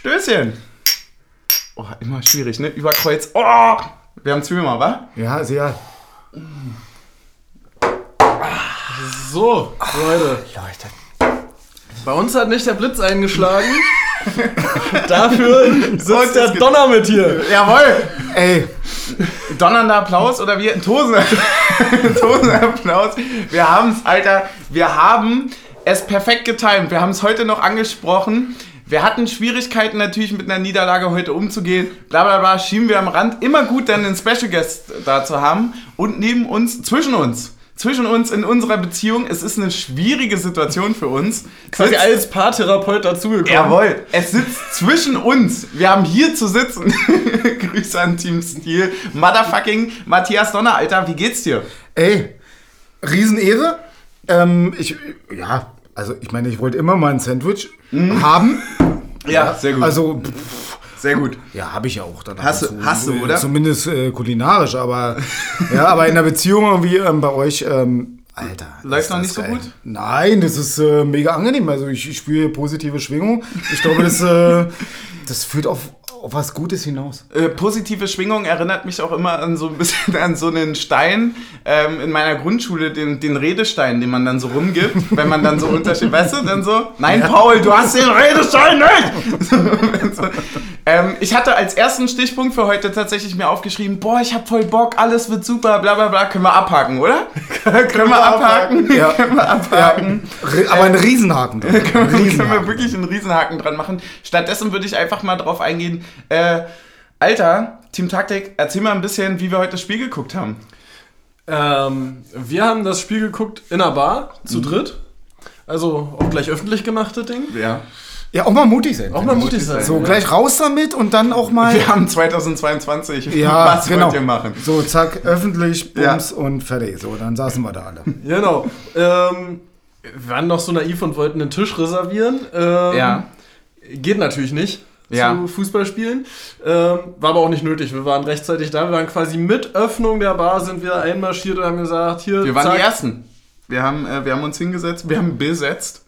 Stößchen. Oh, immer schwierig, ne? Überkreuz. Oh! Wir haben Zwiebeln mal, wa? Ja, sehr. So, Leute. Leute. Bei uns hat nicht der Blitz eingeschlagen. Dafür ist der Donner mit hier. Jawohl! Ey, Donnernder Applaus oder wie? Tosen. Tosenapplaus. Wir haben es, Alter. Wir haben es perfekt getimt. Wir haben es heute noch angesprochen. Wir hatten Schwierigkeiten natürlich mit einer Niederlage heute umzugehen. Bla bla bla, schieben wir am Rand. Immer gut, dann einen Special Guest da zu haben. Und neben uns, zwischen uns, zwischen uns in unserer Beziehung, es ist eine schwierige Situation für uns. Quasi Sitzt- als Paartherapeut dazugekommen. Jawohl, es sitzt zwischen uns. Wir haben hier zu sitzen. Grüße an Team Steel. Motherfucking Matthias Donner, Alter, wie geht's dir? ey, Riesenehre. Ähm, ich, ja, also ich meine, ich wollte immer mal ein Sandwich haben. Ja, sehr gut. Also, pff, sehr gut. ja, habe ich ja auch. Dann Hast du- hast du, oder? Zumindest äh, kulinarisch, aber ja, aber in der Beziehung irgendwie ähm, bei euch, ähm, Alter. Läuft noch nicht so geil. gut? Nein, das ist äh, mega angenehm. Also ich, ich spüre positive Schwingung. Ich glaube, das, äh, das führt auf, auf was Gutes hinaus. Äh, positive Schwingung erinnert mich auch immer an so ein bisschen an so einen Stein ähm, in meiner Grundschule, den, den Redestein, den man dann so rumgibt, wenn man dann so untersteht. Weißt du, dann so, nein, Paul, du hast den Redestein nicht! so, ähm, ich hatte als ersten Stichpunkt für heute tatsächlich mir aufgeschrieben, boah, ich hab voll Bock, alles wird super, bla bla bla. Können wir abhaken, oder? können wir abhaken? Ja. können wir abhaken? Re- Aber ein Riesenhaken. dran. Können wir Riesenhaken. wirklich einen Riesenhaken dran machen. Stattdessen würde ich einfach mal drauf eingehen. Äh, Alter, Team Taktik, erzähl mal ein bisschen, wie wir heute das Spiel geguckt haben. Ähm, wir haben das Spiel geguckt in einer Bar, zu Mhm. dritt. Also auch gleich öffentlich gemacht, das Ding. Ja. Ja, auch mal mutig sein. Auch mal mutig sein. So, gleich raus damit und dann auch mal. Wir haben 2022. Ja, Was genau. wollt ihr machen? So, zack, öffentlich, Ja. Bums und fertig. So, dann saßen wir da alle. Genau. Ähm, wir waren noch so naiv und wollten einen Tisch reservieren. Ähm, Ja. Geht natürlich nicht Ja. zu Fußballspielen. Ähm, war aber auch nicht nötig. Wir waren rechtzeitig da. Wir waren quasi mit Öffnung der Bar sind wir einmarschiert und haben gesagt, hier, Wir waren zack. die Ersten. Wir haben, äh, wir haben uns hingesetzt, wir haben besetzt.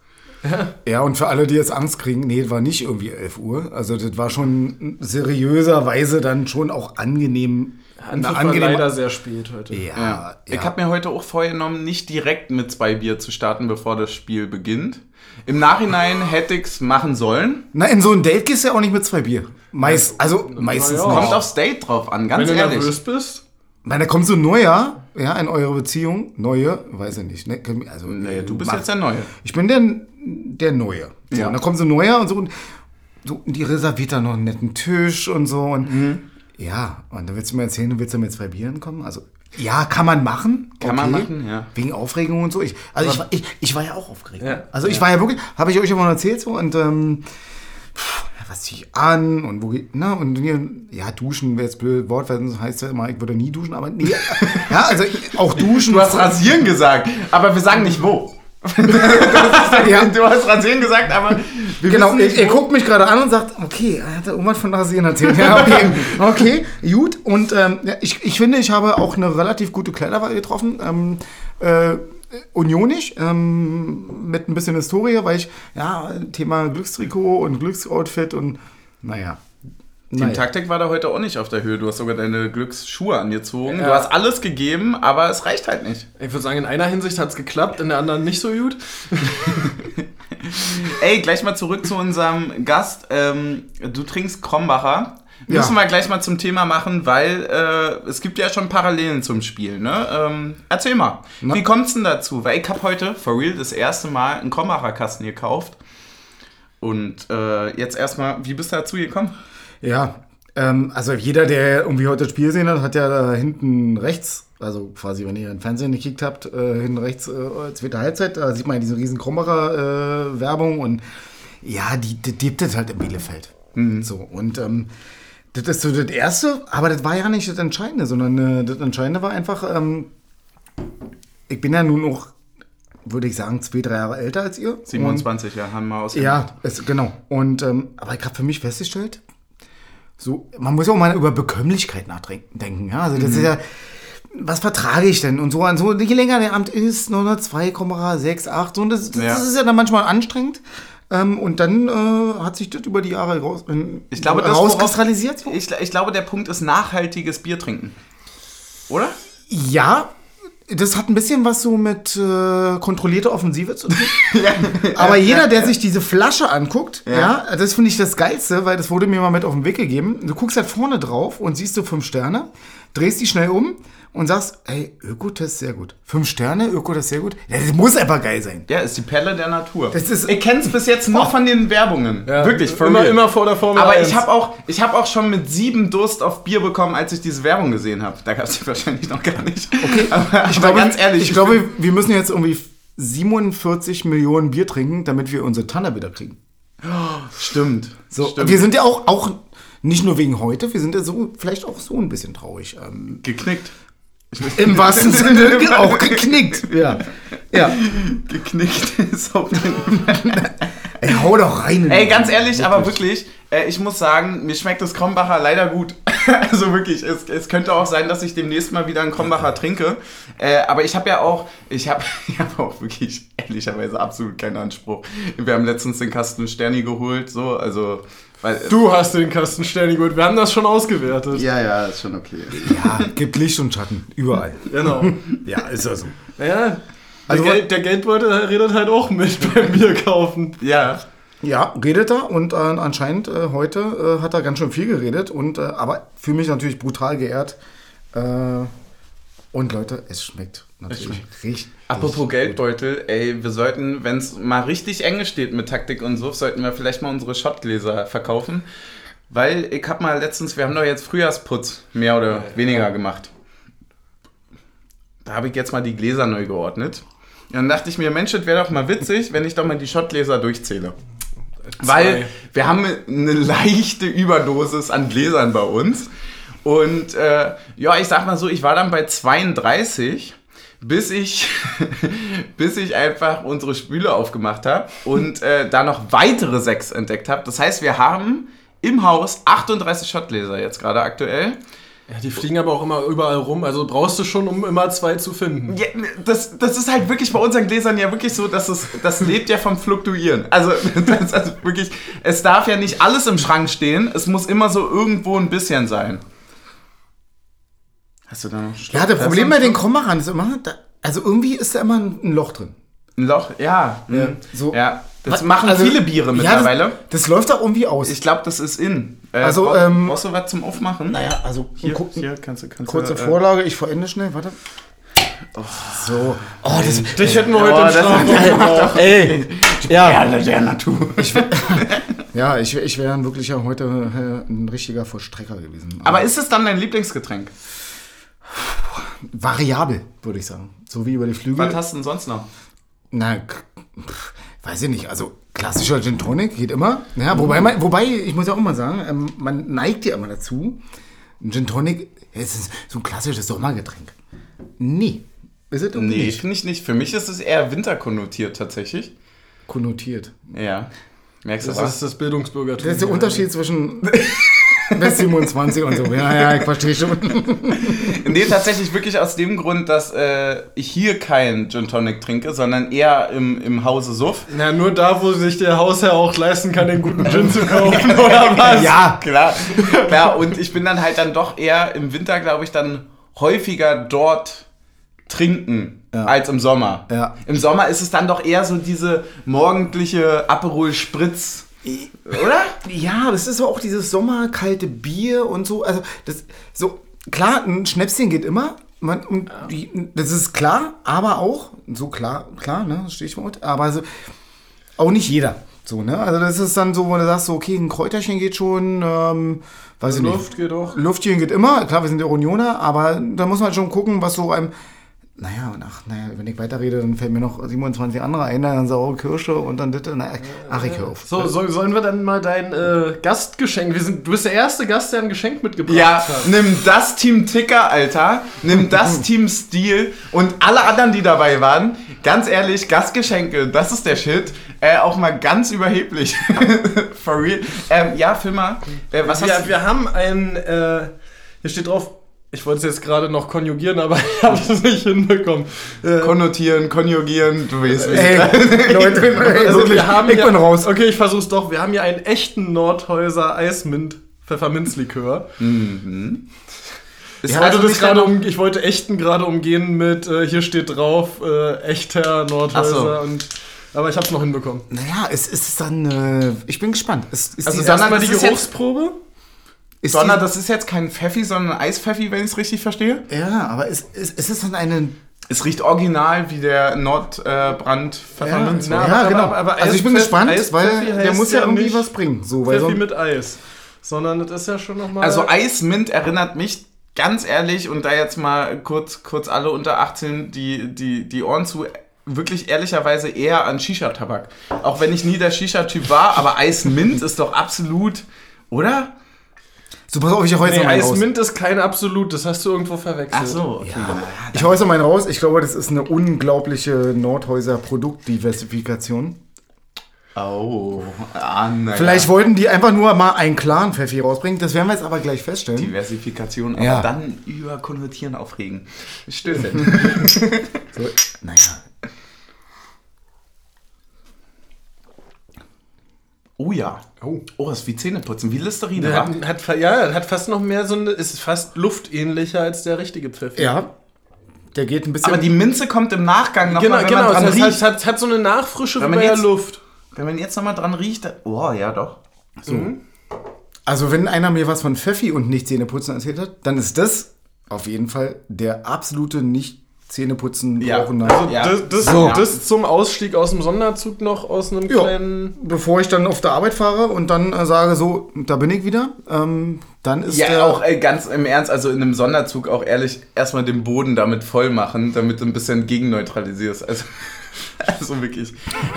Ja, und für alle, die jetzt Angst kriegen, nee, es war nicht irgendwie 11 Uhr. Also, das war schon seriöserweise dann schon auch angenehm. Anpfiff war leider sehr spät heute. Ja, Ja. ja. Ich habe mir heute auch vorgenommen, nicht direkt mit zwei Bier zu starten, bevor das Spiel beginnt. Im Nachhinein hätte ich's machen sollen. Na, in so ein Date gehst du ja auch nicht mit zwei Bier. Meist, also meistens ja. nicht. Kommt aufs Date drauf an, ganz Wenn du ehrlich. nervös bist, Weil da kommt so ein neuer, ja, in eure Beziehung. Neue, weiß ich nicht. Ne? Also, Nee, du bist mach- jetzt der Neue. Ich bin der, der Neue. So, Ja. Und dann kommt so ein Neuer und so. Und so, und die reserviert dann noch einen netten Tisch und so. Und Mhm. ja, und dann willst du mir erzählen, du willst ja mit zwei Bieren kommen? Also, ja, kann man machen. Kann man machen, ja. Wegen Aufregung und so. Ich, also, ich, war- ich, ich war ja auch aufgeregt. Ja. Also, ich war ja wirklich, habe ich euch ja mal erzählt so. Und, ähm, pff, ja, was zieh ich an und wo geht, na, und hier, ja, duschen wäre jetzt blöd Wort, weil sonst heißt ja immer, ich würde nie duschen, aber nee, ja, also ich- auch duschen. Du hast rasieren gesagt, aber wir sagen nicht wo. Ja. Du hast rasieren gesagt, aber wir Genau, er, nicht er wo. guckt mich gerade an und sagt, okay, er hat irgendwas von Rasieren erzählt. Ja, okay, okay, gut. Und ähm, ich, ich finde, ich habe auch eine relativ gute Kleiderwahl getroffen. Ähm, äh, unionisch, ähm, mit ein bisschen Historie, weil ich, ja, Thema Glückstrikot und Glücksoutfit und, naja. Team naja. Taktik war da heute auch nicht auf der Höhe. Du hast sogar deine Glücksschuhe angezogen. Ja. Du hast alles gegeben, aber es reicht halt nicht. ich würde sagen, in einer Hinsicht hat es geklappt, in der anderen nicht so gut. Ey, gleich mal zurück zu unserem Gast. Ähm, du trinkst Krombacher. Ja. Müssen wir gleich mal zum Thema machen, weil äh, es gibt ja schon Parallelen zum Spiel. Ne? Ähm, erzähl mal, Na? wie kommt's denn dazu? Weil ich habe heute, for real, das erste Mal einen Krombacher Kasten gekauft. Und äh, jetzt erstmal, wie bist du dazu gekommen? Ja, ähm, also jeder, der irgendwie heute das Spiel gesehen hat, hat ja da hinten rechts, also quasi, wenn ihr im Fernsehen gekickt habt, äh, hinten rechts, äh, zweite Halbzeit, da sieht man ja diese riesen Krombacher äh, Werbung und ja, die, die, gibt es halt in Bielefeld. So, und ähm, das ist so das Erste, aber das war ja nicht das Entscheidende, sondern äh, das Entscheidende war einfach, ähm, ich bin ja nun auch, würde ich sagen, zwei, drei Jahre älter als ihr. Und- 27, ja, haben wir aus. ja, es, genau. Und ähm, aber ich habe für mich festgestellt, so, man muss ja auch mal über Bekömmlichkeit nachdenken. Ja? Also das ist ja, was vertrage ich denn? Und so, und so je länger der Amt ist, 902,68, so, und das, das Ja. ist ja dann manchmal anstrengend. Ähm, und dann äh, hat sich das über die Jahre raus, Ich glaube, das, rauskristallisiert. So. Ich, ich glaube, der Punkt ist nachhaltiges Bier trinken. Oder? Ja, das hat ein bisschen was so mit äh, kontrollierter Offensive zu tun. Aber jeder, der sich diese Flasche anguckt, ja, das finde ich das Geilste, weil das wurde mir mal mit auf den Weg gegeben. Du guckst halt vorne drauf und siehst du fünf Sterne, drehst die schnell um und sagst, ey, Ökotest sehr gut. Fünf Sterne, Ökotest sehr gut. Ja, das muss einfach geil sein. Ja, ist die Perle der Natur. Das ist- ich kenne es bis jetzt nur von den Werbungen. Ja, Wirklich, for immer, real. immer vor der Formel Aber 1. ich habe auch, ich hab auch schon mit sieben Durst auf Bier bekommen, als ich diese Werbung gesehen habe. Da gab es wahrscheinlich noch gar nicht. Okay, aber, Ich aber glaube, ganz ehrlich, ich glaube, wir müssen jetzt irgendwie 47 Millionen Bier trinken, damit wir unsere Tanne wieder kriegen. stimmt. So, stimmt. wir sind ja auch, auch nicht nur wegen heute, wir sind ja so vielleicht auch so ein bisschen traurig. Ähm, geknickt. Im wahrsten Sinne auch geknickt. Ja. Ja. Geknickt ist auch Ey, hau doch rein. in Ey, den- ganz ehrlich, aber wirklich, äh, ich muss sagen, mir schmeckt das Krombacher leider gut. also wirklich, es, es könnte auch sein, dass ich demnächst mal wieder einen Krombacher trinke. Äh, aber ich habe ja auch, ich habe ich hab auch wirklich ehrlicherweise absolut keinen Anspruch. Wir haben letztens den Kasten Sterni geholt, so, also. Weil, Du hast den Kasten Sterni gut. Wir haben das schon ausgewertet. ja, ja, ist schon okay. Ja, gibt Licht und Schatten. Überall. Genau. Ja, ist ja so. Ja. Also- der, Geld, der Geldbeutel redet halt auch mit beim Bier kaufen. Ja. Ja, redet er und äh, anscheinend äh, heute äh, hat er ganz schön viel geredet und äh, aber fühle mich natürlich brutal geehrt. Äh, und Leute, es schmeckt natürlich richtig. Apropos Geldbeutel, ey, wir sollten, wenn es mal richtig enge steht mit Taktik und so, sollten wir vielleicht mal unsere Schottgläser verkaufen. Weil ich hab mal letztens, wir haben doch jetzt Frühjahrsputz mehr oder weniger gemacht. Da habe ich jetzt mal die Gläser neu geordnet. Und dann dachte ich mir, Mensch, das wäre doch mal witzig, wenn ich doch mal die Schottgläser durchzähle. Weil wir haben eine leichte Überdosis an Gläsern bei uns. Und äh, ja, ich sag mal so, ich war dann bei 32, bis ich, bis ich einfach unsere Spüle aufgemacht habe und äh, da noch weitere sechs entdeckt habe. Das heißt, wir haben im Haus 38 Schottgläser jetzt gerade aktuell. Ja, die fliegen aber auch immer überall rum. Also brauchst du schon, um immer zwei zu finden. Ja, das, das ist halt wirklich bei unseren Gläsern ja wirklich so, dass es, das lebt ja vom Fluktuieren. Also, also wirklich, es darf ja nicht alles im Schrank stehen, es muss immer so irgendwo ein bisschen sein. Hast du da noch Schluck? Ja, das Hast Problem bei den? Kromachern ist immer, da, also irgendwie ist da immer ein, Loch drin. Ein Loch, ja. Ja, so. ja. das Was- machen also- viele Biere Ja, mittlerweile. das, das läuft auch irgendwie aus. ich glaube, das ist in. Äh, Also, brauch- ähm, brauchst du was zum Aufmachen? naja, also hier, gu- hier kannst du, kannst kurze du, äh, Vorlage, ich verende schnell, warte. So. Oh, das, Dich hätten wir heute Oh, im Schlaf ey, ja, Perle der Natur. ja, ich, ich wäre wirklich ja heute äh, ein richtiger Vollstrecker gewesen. Aber ist es dann dein Lieblingsgetränk? Variabel, würde ich sagen. So wie über die Flügel. Was hast du denn sonst noch? Na, pff, weiß ich nicht. Also klassischer Gin Tonic geht immer. Ja, wobei, man, wobei, ich muss ja auch mal sagen, ähm, man neigt ja immer dazu. Ein Gin Tonic ist so ein klassisches Sommergetränk. Nee. Ist es Nee, nicht finde ich nicht. Für mich ist es eher winterkonnotiert tatsächlich. konnotiert. Ja. Merkst du Das was? ist das Bildungsbürgertum. Das ist der Unterschied zwischen bis 27 und so. Ja, ja, ich verstehe schon. Nee, tatsächlich wirklich aus dem Grund, dass äh, ich hier keinen Gin Tonic trinke, sondern eher im, im Hause Suff. Na, nur da, wo sich der Hausherr auch leisten kann, den guten Gin zu kaufen, oder was? Ja, klar. Ja, und ich bin dann halt dann doch eher im Winter, glaube ich, dann häufiger dort trinken Ja. als im Sommer. Ja. Im Sommer ist es dann doch eher so diese morgendliche Aperol Spritz. Oder? Ja, das ist so auch dieses sommerkalte Bier und so. Also, das so klar, ein Schnäpschen geht immer. Man, und die, das ist klar, aber auch, so klar, klar, ne, Stichwort, aber so, auch nicht jeder. So, ne? Also das ist dann so, wo du sagst, so, okay, ein Kräuterchen geht schon, ähm, weiß ich nicht. Luft geht auch. Luftchen geht immer, klar, wir sind ja Unioner, aber da muss man schon gucken, was so einem. Naja, und ach, naja, wenn ich weiterrede, dann fällt mir noch 27 andere ein, dann saure Kirsche und dann das. Na, ach, ich hör auf. So, soll, sollen wir dann mal dein äh, Gastgeschenk, wir sind, du bist der erste Gast, der ein Geschenk mitgebracht Ja, hat. nimm das Team Ticker, Alter. Nimm das Team Stil und alle anderen, die dabei waren. Ganz ehrlich, Gastgeschenke, das ist der Shit. Äh, auch mal ganz überheblich. For real. Ähm, ja, Filmer, äh, was wir, hast du? wir haben ein, äh, hier steht drauf, Ich wollte es jetzt gerade noch konjugieren, aber ich habe es nicht hinbekommen. Äh, Konnotieren, konjugieren, du weißt wie. Ey, Leute, ey, also wir haben ich ja, bin raus. Okay, ich versuch's doch. Wir haben ja einen echten Nordhäuser Eismint Pfefferminzlikör. Ist Ich wollte, also das nicht gerade um, ich wollte echten gerade umgehen mit, äh, hier steht drauf, äh, echter Nordhäuser. So. Und, aber ich habe es noch hinbekommen. Naja, es ist dann, äh, ich bin gespannt. Es, ist Also Donner- Erstmal die das ist jetzt- Geruchsprobe. Ist Donner, das ist jetzt kein Pfeffi, sondern Eispfeffi, wenn ich es richtig verstehe. Ja, aber es, es, es ist dann eine, Es riecht original wie der Nordbrand Pfefferminz. Ja, oder? ja, aber- genau. aber- also ich bin gespannt, Eispfeffi weil der muss ja ja irgendwie was bringen. So, weil Pfeffi so, mit Eis. Sondern das ist ja schon nochmal. Also Eismint erinnert mich ganz ehrlich und da jetzt mal kurz, kurz alle unter 18 die, die, die Ohren zu, wirklich ehrlicherweise eher an Shisha-Tabak. Auch wenn ich nie der Shisha-Typ war, aber Eismint ist doch absolut, oder? So pass auf, ich äußere nee, meinen raus. Eismint ist kein Absolut, das hast du irgendwo verwechselt. Ach so, okay. Ich äußere meinen raus. Ich glaube, das ist eine unglaubliche Nordhäuser Produktdiversifikation. Oh, ah, naja. Vielleicht wollten die einfach nur mal einen klaren Pfeffi rausbringen. Das werden wir jetzt aber gleich feststellen. Diversifikation, aber Ja. dann über Konnotieren aufregen. Stöße. So, naja. Oh ja. Oh. Oh, das ist wie Zähneputzen, wie Listerine. Wa? hat, hat, ja, hat fast noch mehr so eine, ist fast luftähnlicher als der richtige Pfeffi. Ja, der geht ein bisschen. Aber die Minze kommt im Nachgang noch Genau, mal, wenn genau. man dran Das heißt, riecht. hat, hat, hat so eine Nachfrische Wenn man bei der jetzt- Luft. Wenn man jetzt nochmal dran riecht, dann, oh ja doch. Also, wenn einer mir was von Pfeffi und nicht Zähneputzen erzählt hat, dann ist das auf jeden Fall der absolute nicht Zähneputzen Ja. brauchende. Also, Ja. Das, das, So. das zum Ausstieg aus dem Sonderzug noch aus einem Ja. kleinen. Bevor ich dann auf der Arbeit fahre und dann äh, sage, so, da bin ich wieder, ähm, dann ist Ja, der. auch äh, ganz im Ernst, also in einem Sonderzug auch ehrlich erstmal den Boden damit voll machen, damit du ein bisschen gegenneutralisierst. Also, also wirklich.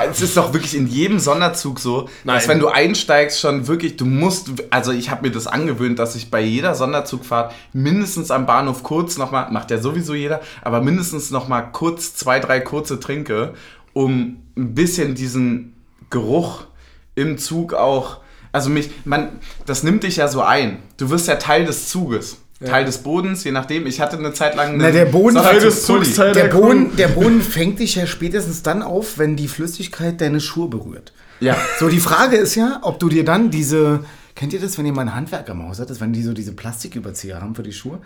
Es ist doch wirklich in jedem Sonderzug so, dass Nein. wenn du einsteigst, schon wirklich, du musst, also ich habe mir das angewöhnt, dass ich bei jeder Sonderzugfahrt mindestens am Bahnhof kurz nochmal, macht ja sowieso jeder, aber mindestens nochmal kurz zwei, drei kurze trinke, um ein bisschen diesen Geruch im Zug auch, also mich, man, das nimmt dich ja so ein. Du wirst ja Teil des Zuges. Teil des Bodens, je nachdem. Ich hatte eine Zeit lang. Na, der Boden- Teil des Zugs. Teil der, der. Boden, der Boden fängt dich ja spätestens dann auf, wenn die Flüssigkeit deine Schuhe berührt. Ja. So, die Frage ist ja, ob du dir dann diese. Kennt ihr das, wenn ihr mal einen Handwerker im Haus hattet, wenn die so diese Plastiküberzieher haben für die Schuhe?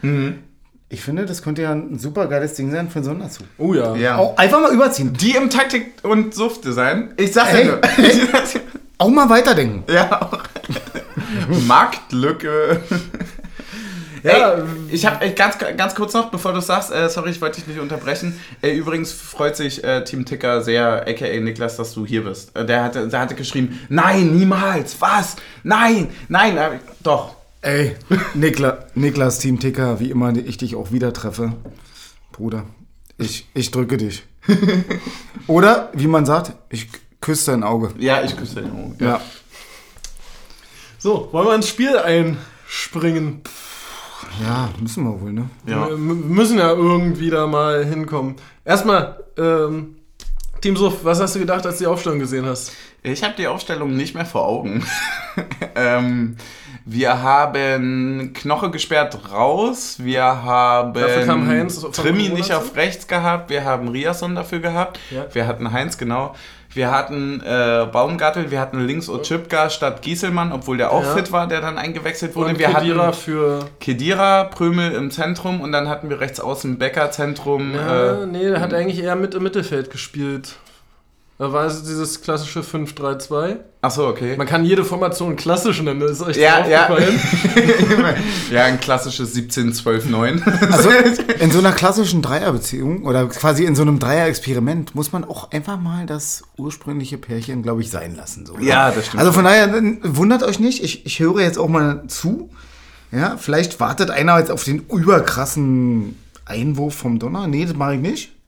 Ich finde, das könnte ja ein super geiles Ding sein für einen Sonderzug. Oh ja. Ja. Auch einfach mal überziehen. Die im Taktik- und Suftdesign. Ich sag Ey, ja nur. Auch mal weiterdenken. ja, auch. Marktlücke. Ja, Ey, ich habe ganz, ganz kurz noch, bevor du sagst, äh, sorry, ich wollte dich nicht unterbrechen. Äh, übrigens freut sich äh, Team Ticker sehr, aka Niklas, dass du hier bist. Äh, der, hatte, der hatte geschrieben, nein, niemals, was? Nein, nein, äh, doch. Ey, Nikla, Niklas, Team Ticker, wie immer ich dich auch wieder treffe. Bruder, ich, ich drücke dich. Oder, wie man sagt, ich küsse dein Auge. Ja, ich küsse den Augen. Ja. So, wollen wir ins Spiel einspringen? Ja, müssen wir wohl, ne? Ja. Wir müssen ja irgendwie da mal hinkommen. Erstmal, ähm, Team Suff, was hast du gedacht, als du die Aufstellung gesehen hast? Ich habe die Aufstellung nicht mehr vor Augen. ähm, wir haben Knoche gesperrt raus. Wir haben Dafür kam Heinz Trimi nicht auf rechts gehabt. Wir haben Riasson dafür gehabt. Ja. Wir hatten Heinz, genau. Wir hatten äh, Baumgartel, wir hatten links Otschipka statt Gieselmann, obwohl der auch Ja. fit war, der dann eingewechselt wurde. Und wir Kedira hatten für. Kedira, Prömel im Zentrum und dann hatten wir rechts außen Becker Zentrum. Ja, äh, nee, der hat eigentlich eher mit im Mittelfeld gespielt. Da war es dieses klassische 5-3-2. Achso, okay. Man kann jede Formation klassisch nennen, das ist euch Ja, ja. ja, ein klassisches 17, 12, 9. Also in so einer klassischen Dreierbeziehung oder quasi in so einem Dreierexperiment muss man auch einfach mal das ursprüngliche Pärchen, glaube ich, sein lassen. So? Ja, das stimmt. Also von daher, wundert euch nicht, ich, ich höre jetzt auch mal zu. Ja, vielleicht wartet einer jetzt auf den überkrassen Einwurf vom Donner. Nee, das mache ich nicht.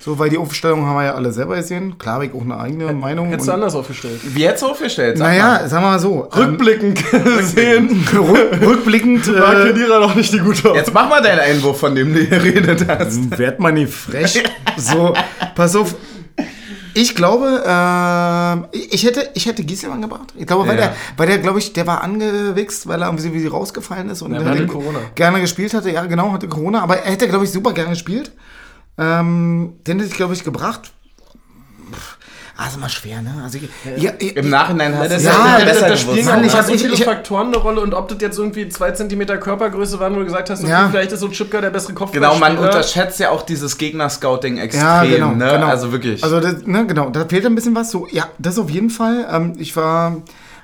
So, weil die Aufstellung haben wir ja alle selber gesehen. Klar habe ich auch eine eigene Meinung. Hättest du anders aufgestellt. Wie jetzt aufgestellt? Sag naja, sagen wir mal so. ähm, Rückblickend gesehen rück, rückblickend war äh, Kedira noch nicht die gute mal. Jetzt mach mal deinen Einwurf, von dem du geredet hast. werd mal nicht frech. So, pass auf. Ich glaube, äh, ich hätte, ich hätte Gieselmann gebracht. Ich glaube, weil Ja. der, weil der, glaube ich, der war angewichst, weil er irgendwie wie rausgefallen ist und Ja, der hatte hätte Corona. gerne gespielt hatte. Ja, genau, hatte Corona, aber er hätte, glaube ich, super gerne gespielt. Ähm, den hätte ich, glaube ich, gebracht. Pff, Ah, ist immer schwer, ne? Also, ich- ja, ich- Im Nachhinein hast Das, du Ja, es ja, besser da gewusst. spielen Mann, ich hab- so viele ich- Faktoren eine Rolle und ob das jetzt irgendwie zwei Zentimeter Körpergröße waren, wo du gesagt hast, okay, Ja. vielleicht ist so Chipka der bessere Kopf. Genau, man unterschätzt ja auch dieses Gegner-Scouting extrem, Ja, genau, ne? genau. Also wirklich. Also, das, ne, genau, da fehlt ein bisschen was. So, ja, das auf jeden Fall. Ähm, ich war,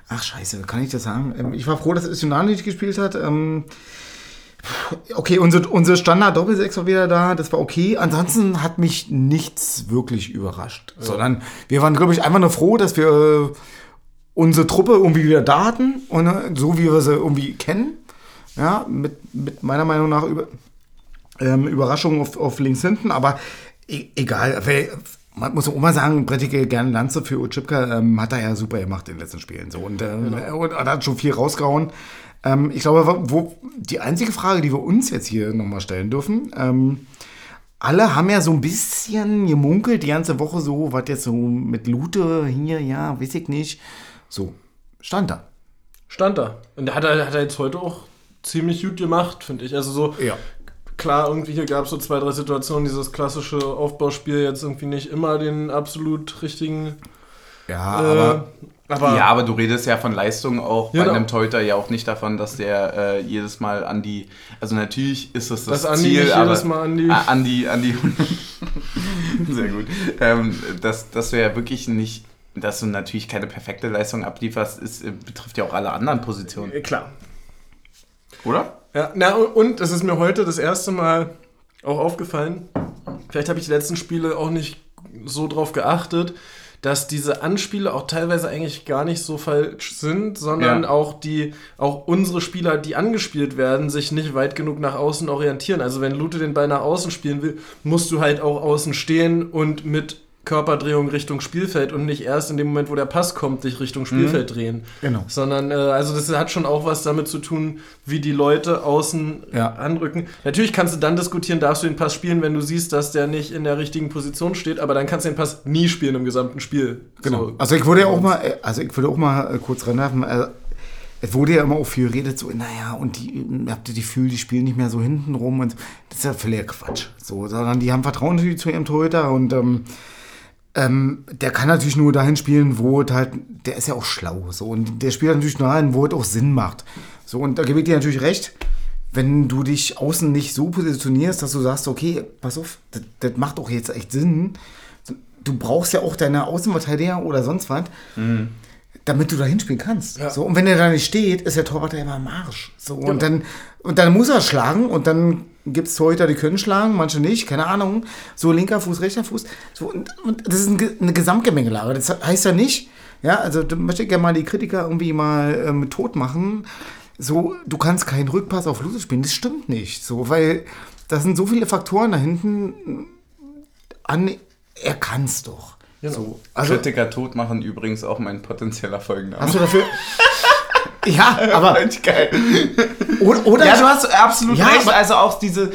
ach scheiße, kann ich das sagen? Ähm, ich war froh, dass Öztunali nicht gespielt hat. Ähm, okay, unsere, unsere Standard-Doppelsechs war wieder da, das war okay. Ansonsten hat mich nichts wirklich überrascht. Sondern wir waren, glaube ich, einfach nur froh, dass wir äh, unsere Truppe irgendwie wieder da hatten. Und, äh, so wie wir sie irgendwie kennen. Ja, mit, mit meiner Meinung nach über, ähm, Überraschung auf, auf links hinten, aber e egal. Man muss auch mal sagen, Brettige gerne Lanze für Utschipka ähm, hat er ja super gemacht in den letzten Spielen. So. Und, ähm, und er hat schon viel rausgehauen. Ähm, ich glaube, wo- die einzige Frage, die wir uns jetzt hier nochmal stellen dürfen, ähm, alle haben ja so ein bisschen gemunkelt die ganze Woche so, was jetzt so mit Lute hier, ja, weiß ich nicht. So, stand da. Stand da. Und der hat er, hat er jetzt heute auch ziemlich gut gemacht, finde ich. Also so, Ja. klar, irgendwie hier gab es so zwei, drei Situationen, dieses klassische Aufbauspiel jetzt irgendwie nicht immer den absolut richtigen. Ja, Äh, aber aber ja, aber du redest ja von Leistung auch bei Genau. einem Torhüter ja auch nicht davon, dass der äh, jedes Mal an die, also natürlich ist das das, Das Andi Ziel, nicht aber jedes Mal an die- an die, an die sehr gut, ähm, dass, dass du ja wirklich nicht, dass du natürlich keine perfekte Leistung ablieferst, ist, äh, betrifft ja auch alle anderen Positionen, äh, klar. oder? Ja, na und es ist mir heute das erste Mal auch aufgefallen. Vielleicht habe ich die letzten Spiele auch nicht so drauf geachtet, dass diese Anspiele auch teilweise eigentlich gar nicht so falsch sind, sondern Ja. auch die, auch unsere Spieler, die angespielt werden, sich nicht weit genug nach außen orientieren. Also wenn Lute den Ball nach außen spielen will, musst du halt auch außen stehen und mit Körperdrehung Richtung Spielfeld und nicht erst in dem Moment, wo der Pass kommt, dich Richtung Spielfeld drehen. Genau. Sondern, äh, also das hat schon auch was damit zu tun, wie die Leute außen Ja. anrücken. Natürlich kannst du dann diskutieren, darfst du den Pass spielen, wenn du siehst, dass der nicht in der richtigen Position steht, aber dann kannst du den Pass nie spielen im gesamten Spiel. Genau. So. Also ich würde ja auch mal, äh, also ich würde auch mal äh, kurz reinwerfen, äh, es wurde ja immer auch viel geredet, so, naja, und die, äh, habt ihr die Gefühl, die spielen nicht mehr so hinten rum und das ist ja völliger Quatsch. So, sondern die haben Vertrauen natürlich zu ihrem Torhüter und ähm, ähm, der kann natürlich nur dahin spielen, wo es halt, der ist ja auch schlau. So, und der spielt natürlich nur dahin, wo es auch Sinn macht. So, und da gebe ich dir natürlich recht, wenn du dich außen nicht so positionierst, dass du sagst, okay, pass auf, das, das macht doch jetzt echt Sinn. Du brauchst ja auch deine Außenverteidiger oder sonst was, damit du da hinspielen kannst. Ja. So, und wenn der da nicht steht, ist der Torwart ja immer am Arsch. So, und, dann, und dann muss er schlagen und dann gibt es Torhüter, die können schlagen, manche nicht, keine Ahnung. So linker Fuß, rechter Fuß. So, und, und das ist ein, eine Gesamtgemengelage. Das heißt ja nicht, ja, also da möchte ich gerne mal die Kritiker irgendwie mal ähm, tot machen. So, du kannst keinen Rückpass auf Lose spielen. Das stimmt nicht. So, weil da sind so viele Faktoren da hinten an. Er kann's doch. So, also, Kritiker tot machen übrigens auch mein potenzieller Folgenname. hast du dafür. ja, aber. Geil. Oder, oder Ja, du hast absolut Ja, recht. Also auch diese,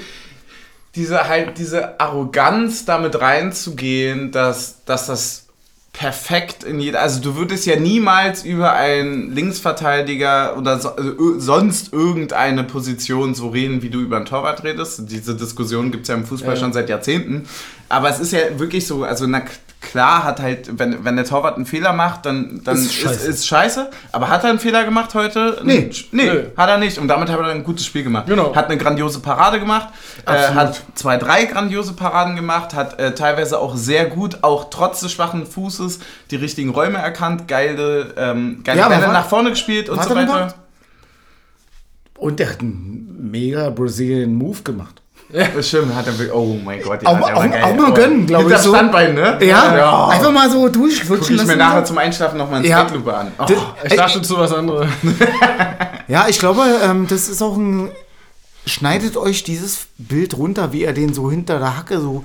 diese halt diese Arroganz damit reinzugehen, dass, dass das perfekt in jeder. Also du würdest ja niemals über einen Linksverteidiger oder so, also sonst irgendeine Position so reden, wie du über einen Torwart redest. Diese Diskussion gibt es ja im Fußball Ja. schon seit Jahrzehnten. Aber es ist ja wirklich so, also na klar hat halt, wenn, wenn der Torwart einen Fehler macht, dann, dann Ist ist, scheiße. ist, scheiße. Aber hat er einen Fehler gemacht heute? Nee. Nee, Nö. hat er nicht. Und damit hat er ein gutes Spiel gemacht. Genau. Hat eine grandiose Parade gemacht, äh, hat zwei, drei grandiose Paraden gemacht, hat äh, teilweise auch sehr gut, auch trotz des schwachen Fußes, die richtigen Räume erkannt, geile, ähm, geile Ja, aber Bälle nach vorne gespielt und so weiter. Und der hat einen mega Brazilian Move gemacht. Das stimmt, hat er wirklich, oh mein Gott. Auch- war auch- geil. auch mal Oh. gönnen, glaub Hinter ich, so. Standbein, ne? Ja, ja. einfach mal so Guck durchwutschen ich mir lassen. nachher zum Einschlafen nochmal ins Ja. Zeitlupe an. Oh. D- Ich dachte zu was anderes. Ja, ich glaube, ähm, das ist auch ein. Schneidet euch dieses Bild runter, wie er den so hinter der Hacke so.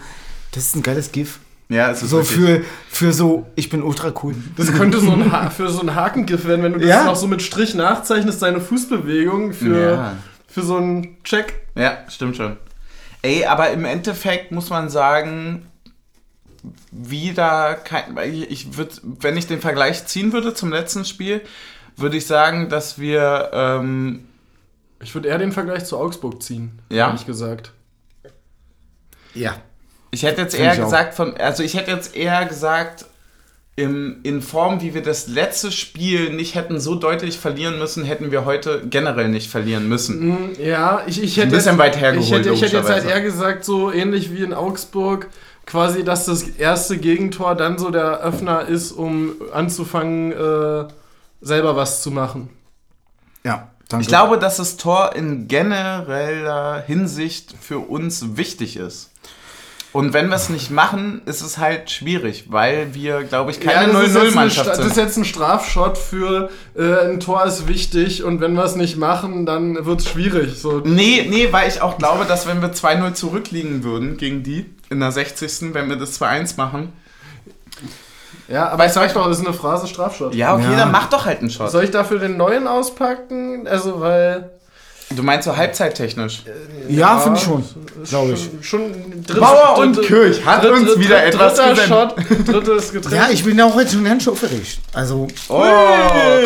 Das ist ein geiles GIF. Ja, es ist So für, für so, ich bin ultra cool. Das könnte so ein ha für so ein Hakengriff werden, wenn du das Ja. noch so mit Strich nachzeichnest, deine Fußbewegung für, Ja. für so einen Check. Ja, stimmt schon. Ey, aber im Endeffekt muss man sagen, wieder kein. Ich würde, wenn ich den Vergleich ziehen würde zum letzten Spiel, würde ich sagen, dass wir. Ähm, Ich würde eher den Vergleich zu Augsburg ziehen, Ja? ehrlich gesagt. Ja. ich hätte jetzt Find eher gesagt von. Also ich hätte jetzt eher gesagt. Im, in Form, wie wir das letzte Spiel nicht hätten so deutlich verlieren müssen, hätten wir heute generell nicht verlieren müssen. Ja, ich, ich hätte. Ein bisschen jetzt- weit hergeholt, Ich hätte, ich hätte jetzt halt eher gesagt, so ähnlich wie in Augsburg, quasi, dass das erste Gegentor dann so der Öffner ist, um anzufangen, äh, selber was zu machen. Ja. Danke. Ich glaube, dass das Tor in genereller Hinsicht für uns wichtig ist. Und wenn wir es nicht machen, ist es halt schwierig, weil wir, glaube ich, keine eine 0-0-Mannschaft Stra- Das ist sind. jetzt ein Strafschott für äh, ein Tor ist wichtig und wenn wir es nicht machen, dann wird es schwierig. So, Nee, nee, weil ich auch glaube, dass wenn wir 2-0 zurückliegen würden gegen die in der 60. wenn wir das 2-1 machen. ja, aber Weißt ich sag doch, das ist eine Phrase Strafschott. Ja, okay, Ja. dann mach doch halt einen Shot. Soll ich dafür den neuen auspacken? Also, weil. Du meinst so halbzeittechnisch. ja, finde ich schon. Glaube ich. Schon, schon dritt, Bauer und Kirch hat uns wieder etwas dritter gesendet. Shot, drittes Getränk. Ja, ich bin auch heute schon ganz aufgeregt. Also, Oh,